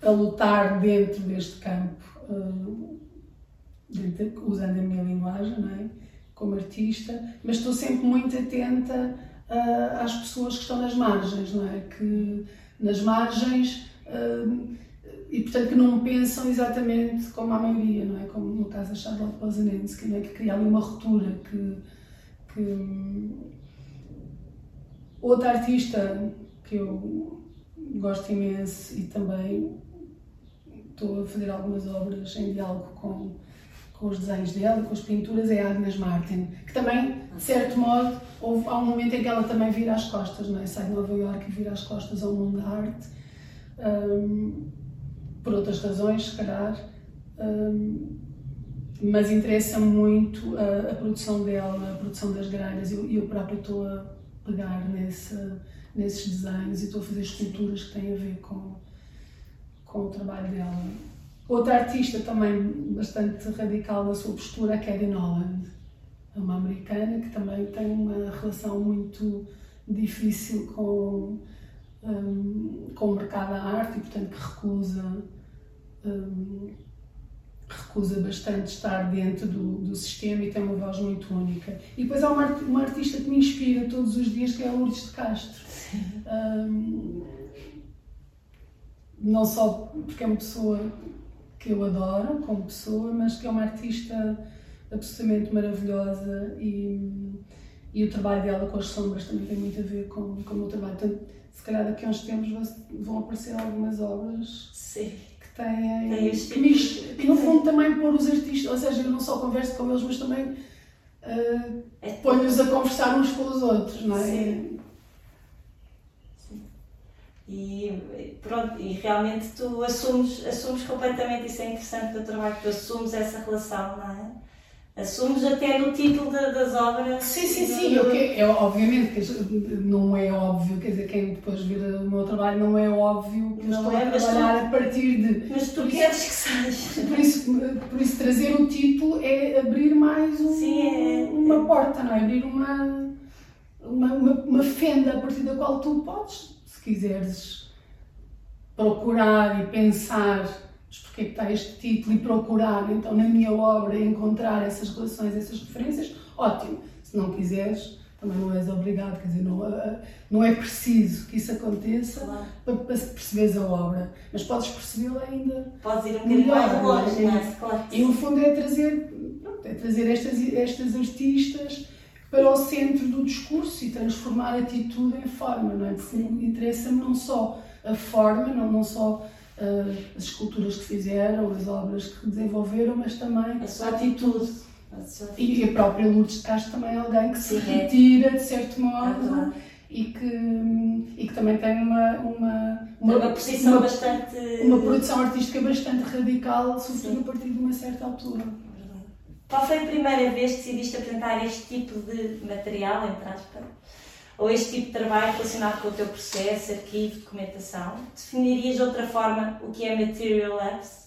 a lutar dentro deste campo, uh, dentro, usando a minha linguagem, não é? como artista, mas estou sempre muito atenta uh, às pessoas que estão nas margens, não é? Que nas margens e portanto que não pensam exatamente como a maioria, não é? Como no caso da Charlotte Pozanensky, não é? Que cria ali uma ruptura que, que outra artista que eu gosto imenso e também estou a fazer algumas obras em diálogo com, com os desenhos dela, com as pinturas, é a Agnes Martin, que também, de certo modo, houve, há um momento em que ela também vira as costas, não é? sai de Nova Iorque e vira as costas ao mundo da arte, um, por outras razões, se calhar, um, mas interessa muito a, a, produção dela, a produção das grelhas, e eu, eu próprio estou a pegar nesse, nesses desenhos e estou a fazer esculturas que têm a ver com com o trabalho dela. Outra artista também bastante radical na sua postura, a Kevin Holland, é uma americana que também tem uma relação muito difícil com, um, com o mercado da arte e, portanto, que recusa, um, recusa bastante estar dentro do, do sistema e tem uma voz muito única. E depois há uma, uma artista que me inspira todos os dias, que é a Lourdes de Castro. Um, não só porque é uma pessoa que eu adoro como pessoa, mas que é uma artista absolutamente maravilhosa e, e o trabalho dela com as sombras também tem muito a ver com, com o meu trabalho. Portanto, se calhar daqui a uns tempos vão aparecer algumas obras Sim. Que têm. que me, e no fundo também pôr os artistas, ou seja, eu não só converso com eles, mas também uh, é ponho-os a conversar uns com os outros, não é? Sim. E pronto, e realmente tu assumes, assumes completamente, isso é interessante do trabalho, tu assumes essa relação, não é? Assumes até no título das obras. Sim, sim, sim. Do... Eu, eu, obviamente, não é óbvio, quer dizer, quem depois vira o meu trabalho, não é óbvio que não estou é, a trabalhar tu, a partir de. Mas tu queres que seja. Por isso, por isso, trazer o título é abrir mais um, sim, é, uma é. porta, não é? Abrir uma uma, uma, uma fenda a partir da qual tu podes, se quiseres, procurar e pensar porque é que está este título e procurar então na minha obra encontrar essas relações, essas referências, ótimo. Se não quiseres, também não és obrigado, quer dizer, não, eh, não é preciso que isso aconteça claro. para, para perceberes a obra, mas podes percebê-la ainda. Podes ir um bocadinho mais longe, não é? Claro. E no fundo é trazer, pronto, é trazer estas, estas artistas para o centro do discurso e transformar a atitude em forma, não é? Porque interessa-me não só a forma, não, não só as esculturas que fizeram, as obras que desenvolveram, mas também a sua atitude. E a própria Lourdes Castro também é alguém que se é. retira, de certo modo, e, que, e que também tem uma, uma, uma, uma posição uma, bastante. Uma produção artística bastante radical, sobretudo a partir de uma certa altura. Qual foi a primeira vez que decidiste apresentar este tipo de material, entre aspas? Ou este tipo de trabalho relacionado com o teu processo, arquivo, documentação? Definirias de outra forma o que é Material Labs?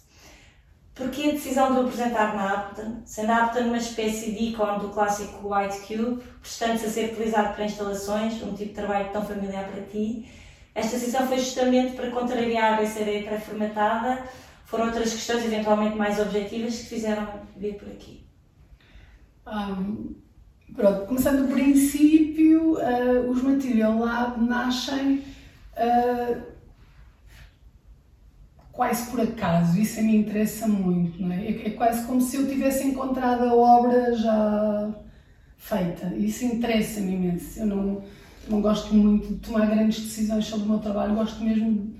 Porquê a decisão de o apresentar na Apton, sendo a Apton uma espécie de ícone do clássico White Cube, prestando-se a ser utilizado para instalações, um tipo de trabalho tão familiar para ti? Esta decisão foi justamente para contrariar essa ideia pré-formatada? Foram outras questões, eventualmente mais objetivas, que fizeram vir por aqui? Um, pronto, começando do princípio, uh, os Material Lab nascem uh, quase por acaso, isso a mim interessa muito, não é? é? É quase como se eu tivesse encontrado a obra já feita, isso interessa-me imenso. Eu não, não gosto muito de tomar grandes decisões sobre o meu trabalho, gosto mesmo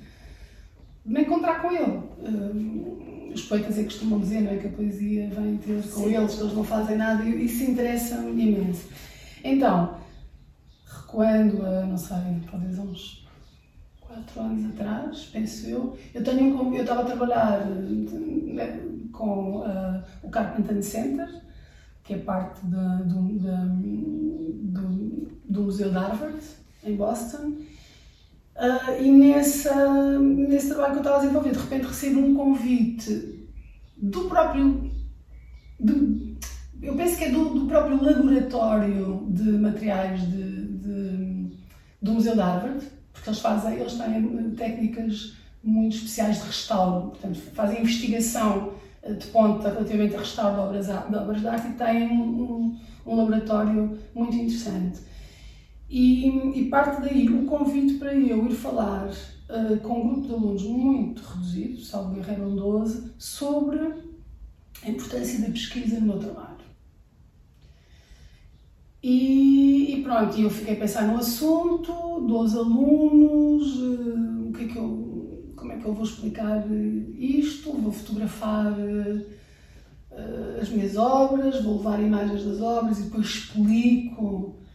de me encontrar com ele. Uh, os poetas é que costumam dizer não é, que a poesia vem ter com Sim. eles, que eles não fazem nada, e isso interessa-me imenso. Então, recuando a, não sei, talvez uns quatro anos atrás, penso eu, eu tenho eu estava a trabalhar né, com uh, o Carpenter Center, que é parte de, de, de, do, do Museu de Harvard, em Boston, uh, e nessa, nesse trabalho que eu estava a desenvolver, de repente recebo um convite do próprio. Do, eu penso que é do, do próprio laboratório de materiais de, de, do Museu de Harvard, porque eles fazem, eles têm técnicas muito especiais de restauro, portanto, fazem investigação eh, de ponta relativamente a restauro de obras, de obras de arte e têm um, um, laboratório muito interessante. E, e, parte daí o convite para eu ir falar uh, com um grupo de alunos muito reduzido, salvo eram 12, sobre a importância da pesquisa no meu trabalho. E, e pronto, eu fiquei a pensar no assunto, dos alunos, uh, o que é que eu, como é que eu vou explicar isto, vou fotografar uh, as minhas obras, vou levar imagens das obras e depois explico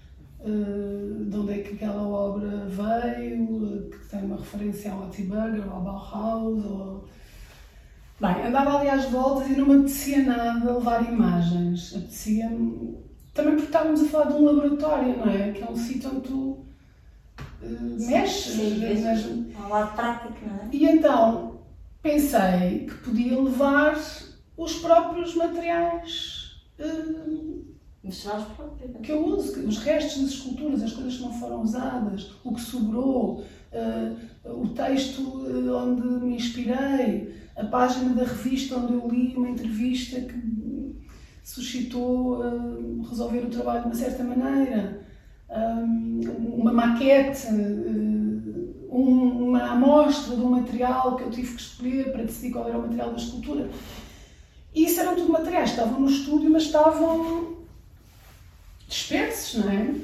de onde é que aquela obra veio, que tem uma referência ao Attiburger, ao Bauhaus, ou... Bem, andava ali às voltas e não me apetecia nada levar imagens, apetecia-me também porque estávamos a falar de um laboratório, não é? Que é um sítio onde tu uh, mexes. Sim, mas... um lado prático, não é? E então pensei que podia levar os próprios materiais uh, os próprios. que eu uso, os restos das esculturas, as coisas que não foram usadas, o que sobrou, uh, o texto onde me inspirei, a página da revista onde eu li uma entrevista que suscitou uh, resolver o trabalho de uma certa maneira, um, uma maquete, uh, um, uma amostra de um material que eu tive que escolher para decidir qual era o material da escultura. E isso eram tudo materiais estavam no estúdio, mas estavam dispersos, não é?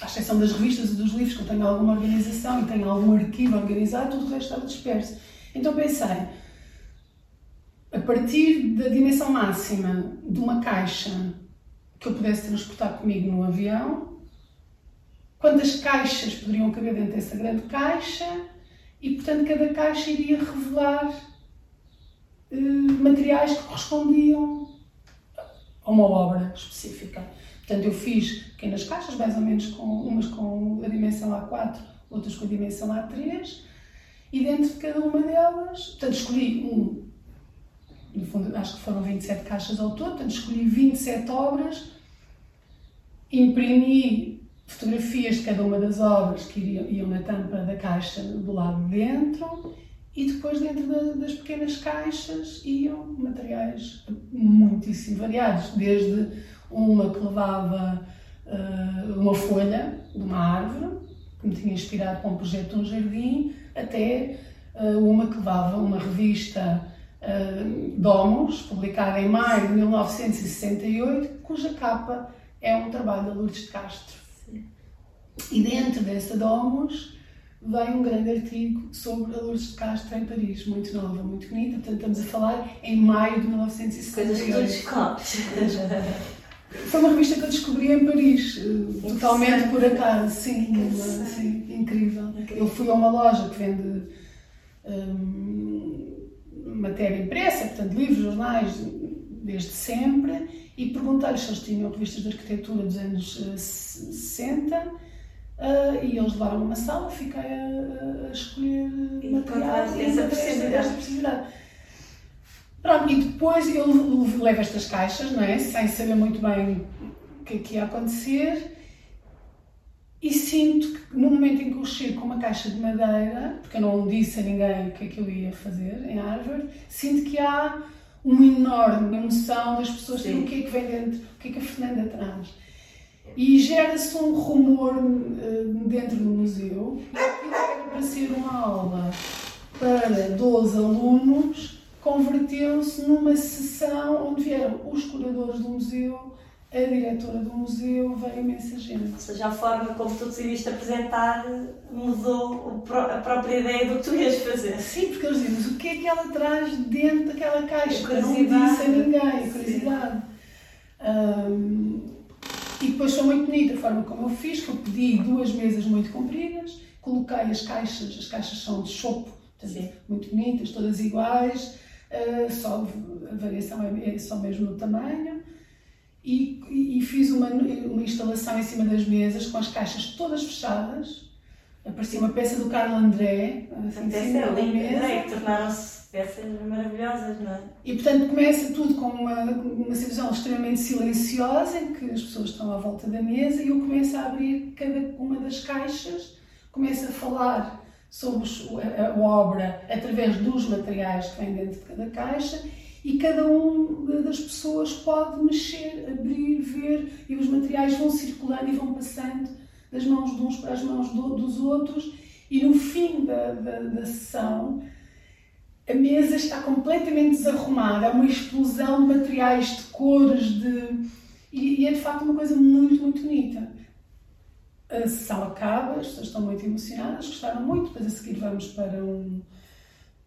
À exceção das revistas e dos livros, que eu tenho alguma organização e tenho algum arquivo organizado, tudo o resto estava disperso. Então pensei, a partir da dimensão máxima de uma caixa que eu pudesse transportar comigo no avião, quantas caixas poderiam caber dentro dessa grande caixa e, portanto, cada caixa iria revelar eh, materiais que correspondiam a uma obra específica. Portanto, eu fiz pequenas caixas, mais ou menos com umas com a dimensão A4, outras com a dimensão A3, e dentro de cada uma delas, portanto, escolhi um no fundo acho que foram 27 caixas ao todo, portanto escolhi 27 obras imprimi fotografias de cada uma das obras que iriam, iam na tampa da caixa do lado de dentro e depois dentro da, das pequenas caixas iam materiais muitíssimo variados, desde uma que levava uh, uma folha de uma árvore, que me tinha inspirado para um projeto de um jardim, até uh, uma que levava uma revista uh, Domus, publicada em maio de 1968, cuja capa é um trabalho da Lourdes de Castro. E dentro dessa Domus vem um grande artigo sobre a Lourdes de Castro em Paris, muito nova, muito bonita. Portanto, estamos a falar em maio de 1968. Coisas que tu. Foi uma revista que eu descobri em Paris, eh, totalmente por acaso, sim, sim incrível. incrível. Eu fui a uma loja que vende hum, matéria impressa, portanto, livros, jornais, desde sempre, e perguntei-lhes se eles tinham revistas de arquitetura dos anos 60 uh, e eles levaram uma sala, fiquei a, a escolher e material e essa possibilidade. Pronto, e depois eu levo estas caixas, não é? Sem saber muito bem o que é que ia acontecer. E sinto que no momento em que eu chego com uma caixa de madeira, porque eu não disse a ninguém o que é que eu ia fazer em Harvard, sinto que há uma enorme emoção das pessoas Sim. o que é que vem dentro, o que é que a Fernanda traz. E gera-se um rumor uh, dentro do museu. Para ser uma aula para 12 alunos, converteu-se numa sessão onde vieram os curadores do museu, a diretora do museu, veio imensa gente. Ou seja, a forma como tu decidiste apresentar mudou a própria ideia do que tu ias fazer. Sim, porque eles dizem, mas o que é que ela traz dentro daquela caixa? Eu não disse a ninguém, curiosidade. E depois foi muito bonita a forma como eu fiz, que eu pedi duas mesas muito compridas, coloquei as caixas, as caixas são de chopo, muito bonitas, todas iguais, uh, só a variação é, é só mesmo no tamanho e, e, fiz uma, uma instalação em cima das mesas com as caixas todas fechadas. Aparecia uma peça do Carlo André, assim, em cima da mesa. É, tornaram-se peças maravilhosas, não é? E portanto começa tudo com uma, uma situação extremamente silenciosa, em que as pessoas estão à volta da mesa e eu começo a abrir cada uma das caixas, começo a falar sobre a, a obra através dos materiais que vêm dentro de cada caixa e cada uma das pessoas pode mexer, abrir, ver e os materiais vão circulando e vão passando das mãos de uns para as mãos do, dos outros e no fim da, da, da sessão a mesa está completamente desarrumada, há uma explosão de materiais, de cores, de... E, e, é de facto uma coisa muito, muito bonita. A sessão acaba, as pessoas estão muito emocionadas, gostaram muito, depois a seguir vamos para um,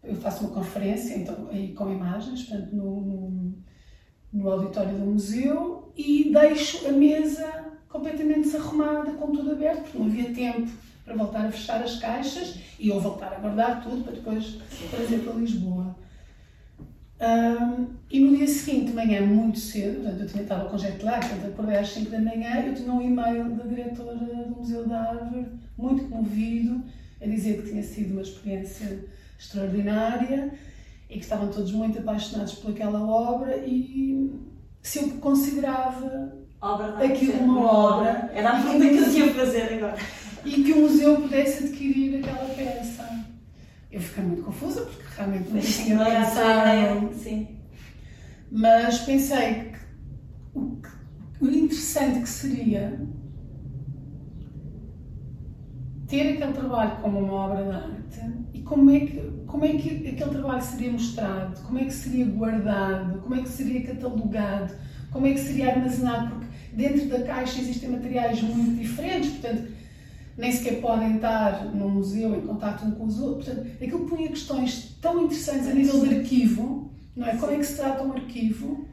eu faço uma conferência então, aí com imagens, portanto, no, no, no auditório do museu e deixo a mesa completamente desarrumada, com tudo aberto, porque não havia tempo para voltar a fechar as caixas e eu voltar a guardar tudo para depois trazer para Lisboa. Um, e no dia seguinte, de manhã, muito cedo, portanto, eu tinha estado com jet lag, portanto, acordei às 5 da manhã, eu tinha um e-mail da diretora do Museu da Harvard, muito comovido, a dizer que tinha sido uma experiência extraordinária e que estavam todos muito apaixonados por aquela obra e se eu considerava obra aquilo uma, obra, obra. Era a pergunta que eu tinha fazer agora. E que o museu pudesse adquirir aquela peça. Eu fiquei muito confusa porque realmente não tinha pensado. Sim. Mas pensei que o, o interessante que seria ter aquele trabalho como uma obra de arte e como é que como é que aquele trabalho seria mostrado, como é que seria guardado, como é que seria catalogado, como é que seria armazenado, porque dentro da caixa existem materiais muito diferentes, portanto nem sequer podem estar no museu em contato um com os outros. Portanto, aquilo punha questões tão interessantes a nível de arquivo, não é? Como é que se trata um arquivo?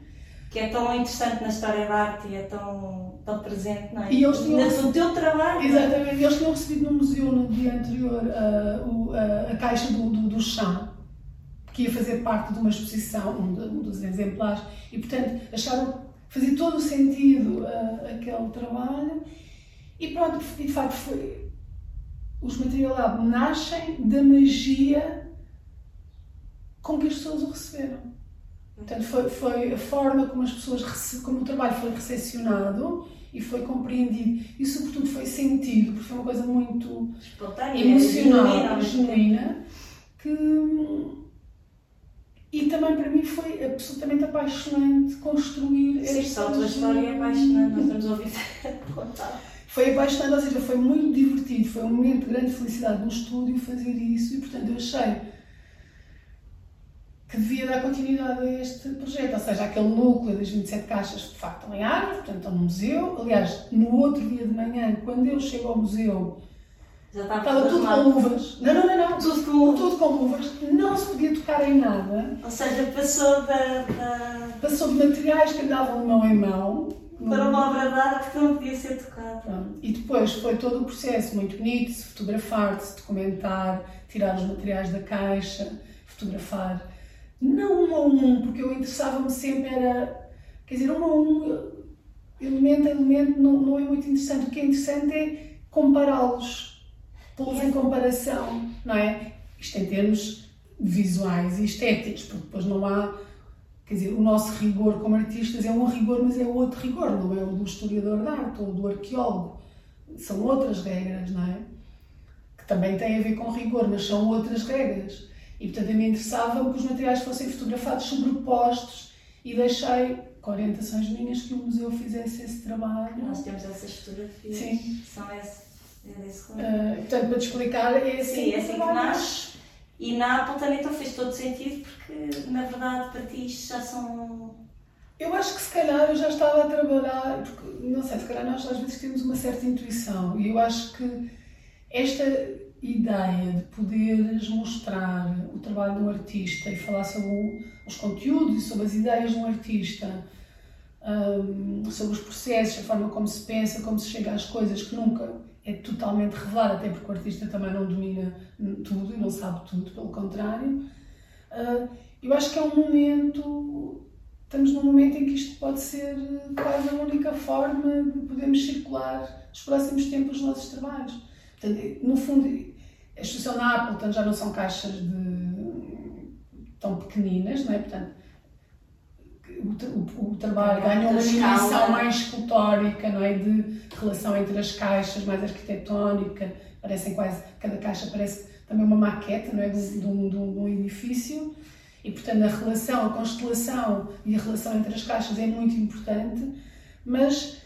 que é tão interessante na história da arte e é tão, tão presente, não é? E eles tinham teu trabalho. Exatamente, eles tinham recebido no museu no dia anterior uh, uh, a caixa do, do, do, chá, que ia fazer parte de uma exposição, um, de, um dos exemplares, e portanto acharam, fazia todo o sentido uh, aquele trabalho, e pronto, de facto foi, os Material Lab nascem da magia com que as pessoas o receberam. Portanto, foi, foi a forma como as pessoas, como o trabalho foi recepcionado e foi compreendido e sobretudo foi sentido, porque foi uma coisa muito Espontânea, emocional, genuína, que e também para mim foi absolutamente apaixonante construir Sim, só a tua história é apaixonante, nós estamos a ouvir contar. Foi apaixonante, ou seja, foi muito divertido, foi um momento de grande felicidade no estúdio fazer isso e, portanto, eu achei que devia dar continuidade a este projeto, ou seja, aquele núcleo das 27 caixas de facto estão em árvore, portanto estão no museu. Aliás, no outro dia de manhã, quando eu chego ao museu, Já estava, estava tudo com luvas. Não, não, não, não. Tudo com Tudo com luvas, não se podia tocar em nada. Ou seja, passou da, da- Passou de materiais que andavam de mão em mão. Para uma obra de arte que não podia ser tocada. E depois foi todo o processo muito bonito, se fotografar, se documentar, tirar os materiais da caixa, fotografar. Não um a um, porque eu interessava-me sempre, era. Quer dizer, um a um, elemento a elemento, não, não é muito interessante. O que é interessante é compará-los, pô-los em comparação, não é? Isto em termos visuais e estéticos, porque depois não há. Quer dizer, o nosso rigor como artistas é um rigor, mas é outro rigor, não é o do historiador de arte ou do arqueólogo. São outras regras, não é? Que também têm a ver com rigor, mas são outras regras. E portanto a mim interessava que os materiais fossem fotografados sobrepostos e deixei, com orientações minhas, que o museu fizesse esse trabalho. Nós temos essas fotografias. Sim. São esse, é desse. Ah, portanto, para te explicar, é assim, Sim, é assim que nasce. E na Appleton então fez todo sentido porque na verdade para ti já são. Eu acho que se calhar eu já estava a trabalhar, porque não sei, se calhar nós às vezes temos uma certa intuição e eu acho que esta ideia de poderes mostrar o trabalho de um artista e falar sobre os conteúdos e sobre as ideias de um artista, hum, sobre os processos, a forma como se pensa, como se chega às coisas, que nunca é totalmente revelado, até porque o artista também não domina tudo e não sabe tudo, pelo contrário. Ah, eu acho que é um momento estamos num momento em que isto pode ser quase a única forma de podermos circular nos próximos tempos os nossos trabalhos. Portanto, no fundo, a exposição na Appleton já não são caixas de, tão pequeninas, não é? Portanto, o, o- trabalho ganha uma dimensão mais escultórica, não é? De relação entre as caixas, mais arquitetónica, parecem quase, cada caixa parece também uma maquete, não é? De, de um, de um- edifício. E, portanto, a relação, a constelação e a relação entre as caixas é muito importante, mas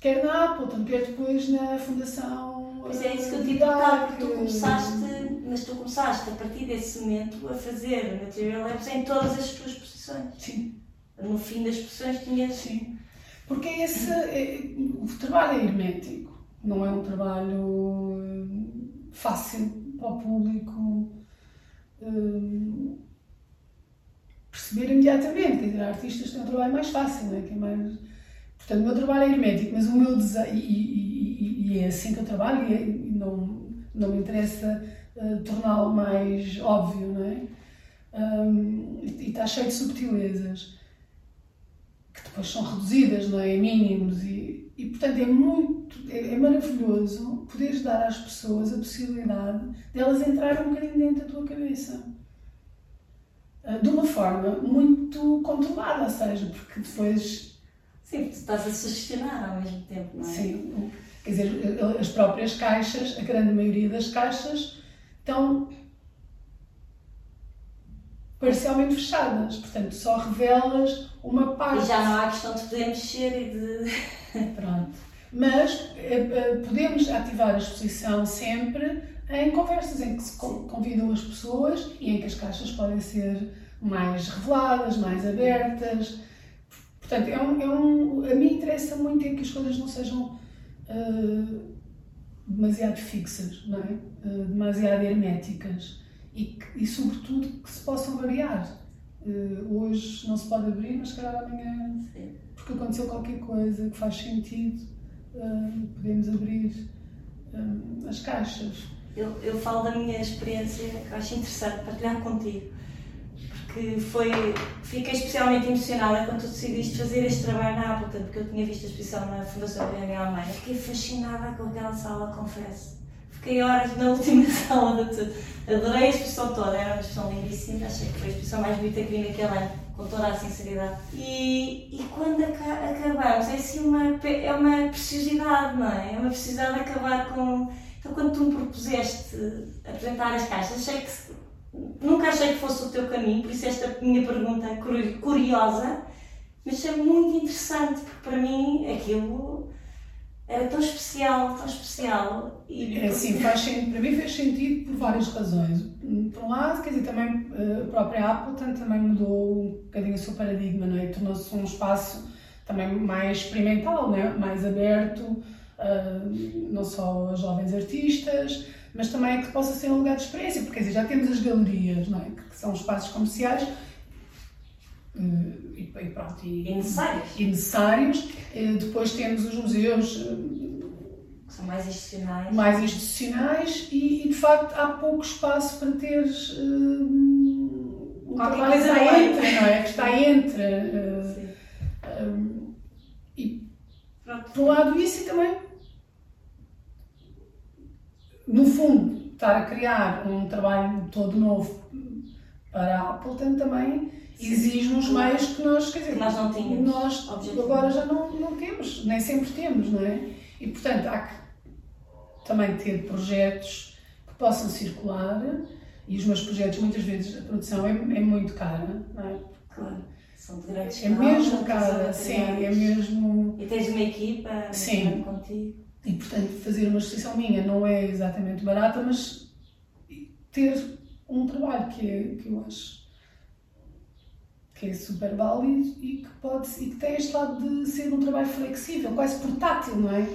quer na Appleton, quer depois na Fundação. Pois é isso que eu te perguntar, porque tu começaste, mas tu começaste a partir desse momento a fazer Material Labs em todas as tuas posições. Sim, No fim das posições tinhas. sim. Porque esse, é, o trabalho é hermético, não é um trabalho eh, fácil para o público eh, perceber imediatamente. Quer dizer, artistas têm um trabalho mais fácil, não é? Que é mais... Portanto, o meu trabalho é hermético, mas o meu desejo, e, e- e- é assim que eu trabalho, e, é- não, não me interessa eh, torná-lo mais óbvio, não é? E e está cheio de subtilezas que depois são reduzidas, não é? Em mínimos e, e portanto é muito, é, é maravilhoso poderes dar às pessoas a possibilidade de elas entrarem um bocadinho dentro da tua cabeça. Ah, De uma forma muito controlada, ou seja, porque depois Sim, porque tu estás a sugestionar ao mesmo tempo, não é? Sim, quer dizer, as próprias caixas, a grande maioria das caixas, estão parcialmente fechadas, portanto, só revelas uma parte. E já não há questão de poder mexer e de. Pronto. Mas eh, eh, podemos ativar a exposição sempre em conversas em que se con- convidam as pessoas e em que as caixas podem ser mais reveladas, mais abertas. Portanto, é um, é um- a mim interessa muito é que as coisas não sejam eh, demasiado fixas, não é? Eh, demasiado herméticas e, e, sobretudo, que se possam variar. Eh, hoje não se pode abrir, mas se calhar amanhã Sim. porque aconteceu qualquer coisa que faz sentido, hum, podemos abrir hum, as caixas. Eu, eu falo da minha experiência que acho interessante partilhar contigo, porque foi, fiquei especialmente emocionada quando tu decidiste fazer este trabalho na Appleton, porque eu tinha visto a exposição na Fundação BNH Alemanha. Fiquei fascinada com aquela sala, confesso. Fiquei horas na última sala tudo. Adorei a exposição toda, era uma exposição lindíssima, achei que foi a exposição mais bonita que vi naquele ano. com toda a sinceridade. E, e quando aca acabamos, é assim uma, é uma preciosidade, não é? É uma preciosidade de acabar com. Então, quando tu me propuseste apresentar as caixas, achei que nunca achei que fosse o teu caminho, por isso esta minha pergunta curiosa, mas é muito interessante, porque para mim aquilo era tão especial, tão especial. E... É assim, faz, para mim fez sentido por várias razões. Por um lado, quer dizer, também eh, a própria Appleton também mudou um bocadinho o seu paradigma, não é? Tornou-se um espaço também mais experimental, é? mais aberto, uh, não só a jovens artistas, mas também que possa ser um lugar de experiência, porque dizer, já temos as galerias, não é? que são espaços comerciais e, e, pronto, e, e necessários. E necessários. Uh, depois temos os museus que são mais institucionais. Mais institucionais e, e, de facto há pouco espaço para teres uh, um trabalho que está entre, não é? Que está entre. Uh, um, e Pronto. por um lado isso e também no fundo, estar a criar um trabalho todo novo para a Appleton também exige uns meios que nós, quer dizer, que nós não tínhamos. Nós agora já não, não temos, nem sempre temos, não é? E portanto há que também ter projetos que possam circular e os meus projetos, muitas vezes, a produção é, é muito cara, não é? Claro. São de grandes É mesmo cara, sim, é mesmo. E tens uma equipa sim. contigo. E, portanto, fazer uma exposição minha não é exatamente barata, mas ter um trabalho que, é, que eu acho que é super válido e que, pode, e que tem este lado de ser um trabalho flexível, quase portátil, não é?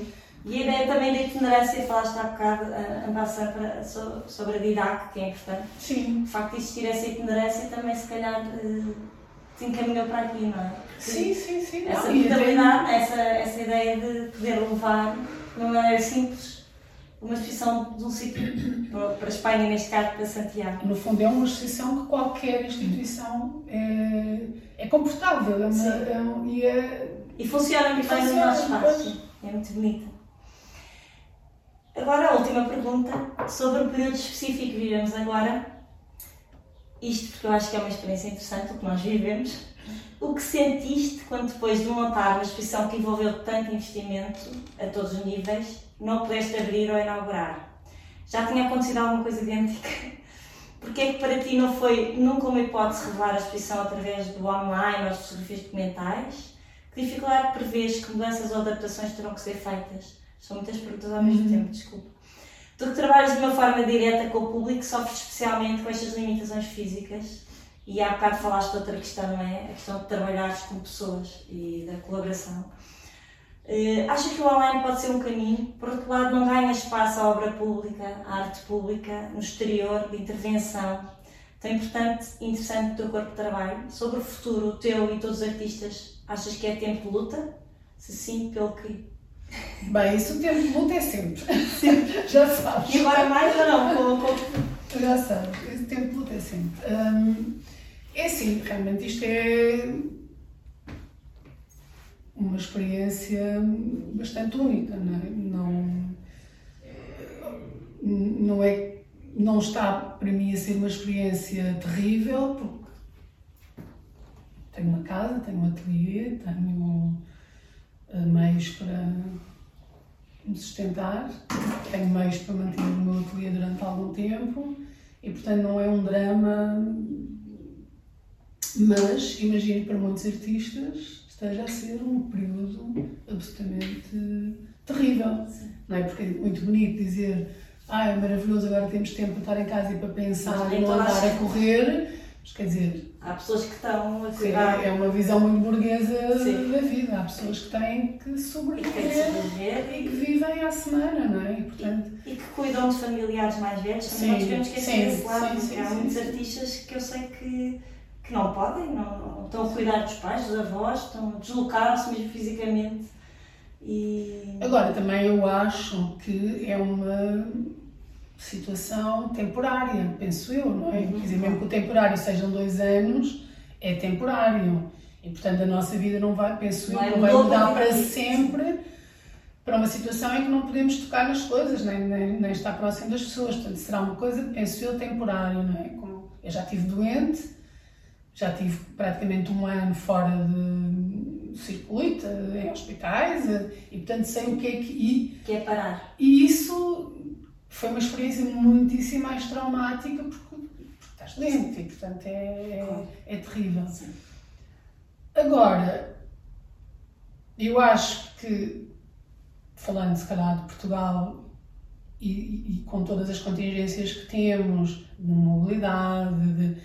E a ideia também da itinerância, falaste há bocado, Ambassador, sobre a DIDAC, que é importante. Sim. O facto de existir essa itinerância também, se calhar, eh, te encaminhou para aqui, não é? sim, sim, sim. Essa portabilidade, essa, essa ideia de poder levar de uma maneira simples, uma exposição de um sítio para a Espanha, neste caso para Santiago. No fundo, é uma exposição que qualquer instituição é, é confortável é uma, é, e, é, e funciona muito bem no nosso espaço. É muito bonita. Agora, a última pergunta sobre o período específico que vivemos agora. Isto porque eu acho que é uma experiência interessante, o que nós vivemos o que sentiste quando depois de montar uma exposição que envolveu tanto investimento a todos os níveis, não pudeste abrir ou inaugurar? Já tinha acontecido alguma coisa idêntica? Porquê é que para ti não foi nunca uma hipótese revelar a exposição através do online ou das fotografias documentais? Que dificuldade prevês que mudanças ou adaptações terão que ser feitas? São muitas perguntas ao mesmo uhum. tempo, desculpa. Tu que trabalhas de uma forma direta com o público, sofres especialmente com estas limitações físicas e há bocado falaste de outra questão, não é? A questão de trabalhares com pessoas e da colaboração. Uh, acha que o online pode ser um caminho? Por outro lado, não ganha espaço à obra pública, à arte pública, no exterior, de intervenção. Tão importante e interessante o teu corpo de trabalho. Sobre o futuro, o teu e todos os artistas, achas que é tempo de luta? Se sim, pelo que? Bem, isso o tempo de luta é sempre. Já sabes. E agora mais ou não? Com, com... Já sabes, esse tempo de luta é sempre. Um, é sim, realmente isto é uma experiência bastante única, não é? Não, não é não está para mim a ser uma experiência terrível porque tenho uma casa, tenho um ateliê, tenho eh, meios para me sustentar, tenho meios para manter o meu ateliê durante algum tempo e portanto não é um drama mas imagino para muitos artistas esteja a ser um período absolutamente terrível. Não é? Porque é muito bonito dizer ah, é maravilhoso, agora temos tempo para estar em casa e para pensar e não andar a correr. Mas quer dizer. Há pessoas que estão a cuidar. É uma visão muito burguesa Sim. da vida. Há pessoas que têm que sobreviver e, que vivem à semana, não é? E, portanto... e, que cuidam de familiares mais velhos. Também nós devemos esquecer esse lado, sim, sim, há muitos artistas que eu sei que que não podem, não, não, estão a cuidar dos pais, dos avós, estão a deslocar-se mesmo fisicamente. E... Agora, também eu acho que é uma situação temporária, penso eu, não é? Uhum. Quer dizer, mesmo que o temporário sejam dois anos, é temporário. E, portanto, a nossa vida não vai, penso não eu, não vai mudar para sempre para uma situação em que não podemos tocar nas coisas, nem, nem, nem estar próximo das pessoas. Portanto, será uma coisa, penso eu, temporária, não é? Como eu já estive doente, já tive praticamente um ano fora de circuito, em hospitais, e portanto sei o que é que. E, que é parar. E isso foi uma experiência muitíssimo mais traumática porque, porque estás doente e portanto é, é, é terrível. Sim. Agora, eu acho que, falando se calhar de Portugal e, e, e com todas as contingências que temos, de mobilidade, de,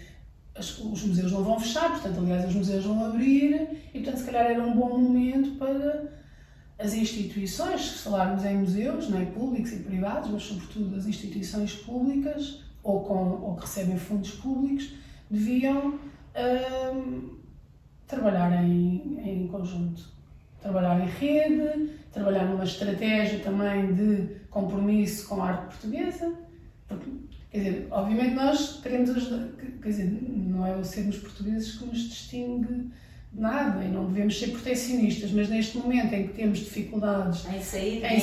as, os museus não vão fechar, portanto, aliás, os museus vão abrir e, portanto, se calhar era um bom momento para as instituições, se falarmos em museus, não é, públicos e privados, mas sobretudo as instituições públicas ou, com, ou que recebem fundos públicos, deviam hum, trabalhar em, em conjunto. Trabalhar em rede, trabalhar numa estratégia também de compromisso com a arte portuguesa, porque Quer dizer, obviamente nós queremos ajudar, quer dizer, não é o sermos portugueses que nos distingue de nada e não devemos ser proteccionistas, mas neste momento em que temos dificuldades em sair, em,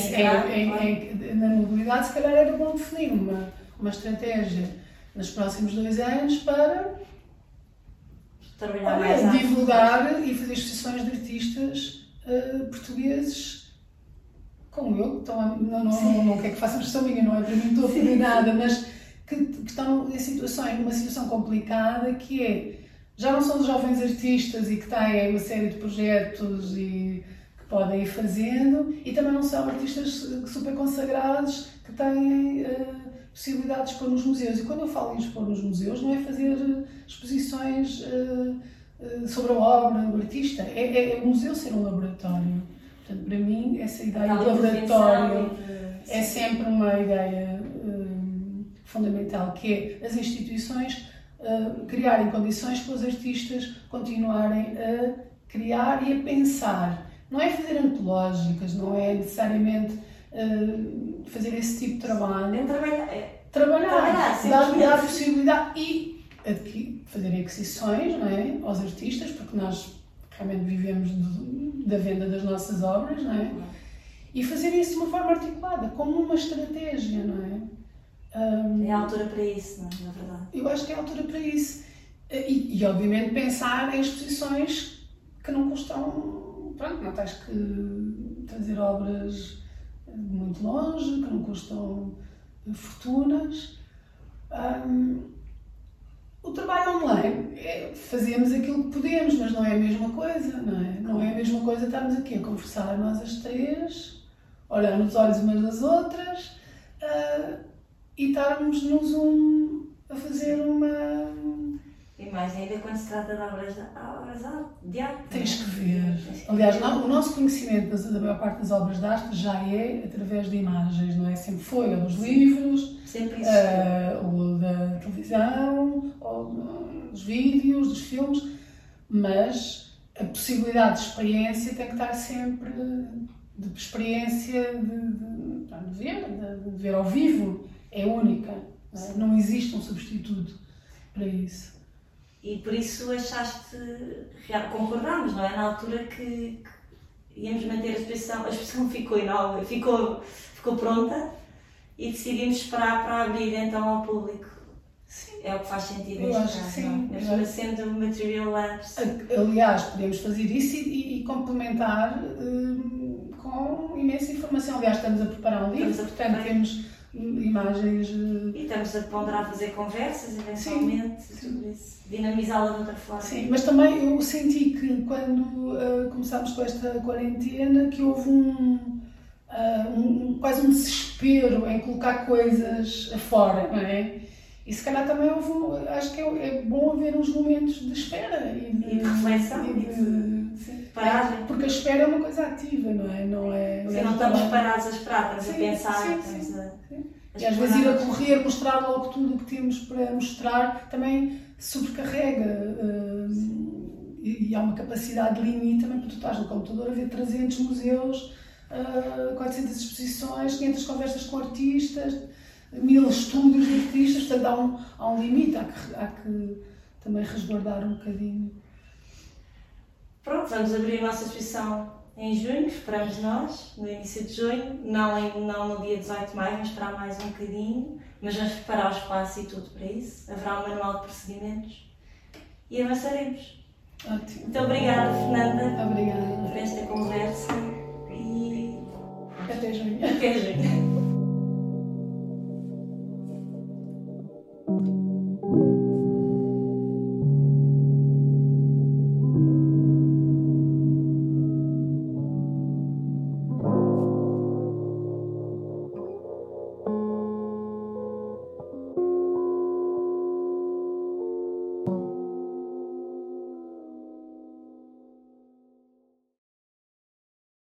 em, em, na mobilidade, se calhar era bom definir uma, uma estratégia nos próximos dois anos para olha, divulgar e fazer exposições de artistas uh, portugueses como eu, então, não, não, não, não quero que façam expressão minha, não é para mim, estou a fazer nada, mas que, que estão em situações, numa situação complicada que é já não são os jovens artistas e que têm uma série de projetos e que podem ir fazendo, e também não são artistas super consagrados que têm uh, possibilidades de expor nos museus. E quando eu falo em expor nos museus, não é fazer exposições uh, uh, sobre a obra do artista, é, é, é, o museu ser um laboratório. Portanto, para mim, essa ideia de laboratório é sempre uma ideia fundamental, que é as instituições uh, criarem condições para os artistas continuarem a criar e a pensar. Não é fazer antológicas, não é necessariamente uh, fazer esse tipo de trabalho. É trabalhar. É trabalhar, dar, dar possibilidade e aqui, fazer aquisições não é, aos artistas, porque nós realmente vivemos do, da venda das nossas obras, não é? E fazer isso de uma forma articulada, como uma estratégia, não é? Um, é a altura para isso, não é? Na verdade. Eu acho que é a altura para isso. E, e, obviamente pensar em exposições que não custam. Pronto, não tens que trazer obras muito longe, que não custam fortunas. Um, o trabalho online é fazemos aquilo que podemos, mas não é a mesma coisa, não é? Não é a mesma coisa estarmos aqui a conversar nós as três, olhar nos olhos umas das outras. Uh, e estarmos no Zoom a fazer uma. E mais ainda quando se trata de obras de, obras de arte. Tens que ver. Aliás, o nosso conhecimento da maior parte das obras de arte já é através de imagens, não é? Sempre foi, ou dos livros, Sempre uh, ou da televisão, ou dos vídeos, dos filmes, mas a possibilidade de experiência tem que estar sempre de experiência de, de, de ver, de ver ao vivo é única. Não, é? não existe um substituto para isso. E por isso achaste, concordámos, não é? Na altura que, que íamos manter a exposição, a exposição ficou inóvel, ficou, ficou pronta e decidimos esperar para abrir então ao público. Sim. É o que faz sentido Eu acho caso, que sim. Não? Mesmo sendo Material Labs. Aliás, podemos fazer isso e, e complementar hum, com imensa informação. Aliás, estamos a preparar um livro, portanto, temos imagens. Eh, e estamos a ponderar fazer conversas, eventualmente, sobre isso, dinamizá-la de outra forma. Sim, mas também eu senti que quando uh, começámos com esta quarentena, que houve um, uh, um, quase um desespero em colocar coisas afora, não é? E se calhar também houve, acho que é, é bom haver uns momentos de espera e de, e de reflexão. E de, paragem. Porque a espera é uma coisa ativa, não é? Não, é, sim, não estamos parados a esperar, estamos sim, a pensar. Sim, sim, a, sim. E às vezes ir a correr, mostrar logo tudo o que temos para mostrar, também sobrecarrega. Uh, e, e, há uma capacidade de limite também, porque tu estás no computador a ver 300 museus, uh, 400 exposições, 500 conversas com artistas, mil estudos de artistas, portanto há um, há um limite, há que, há que também resguardar um bocadinho. Pronto, vamos abrir a nossa exposição em junho, esperamos nós, no início de junho, não, em, não no dia 18 de maio, vamos esperar mais um bocadinho, mas vamos preparar o espaço e tudo para isso. Haverá um manual de procedimentos e avançaremos. Ótimo. Muito obrigada, Fernanda, Obrigada. por esta conversa e Até junho. até junho.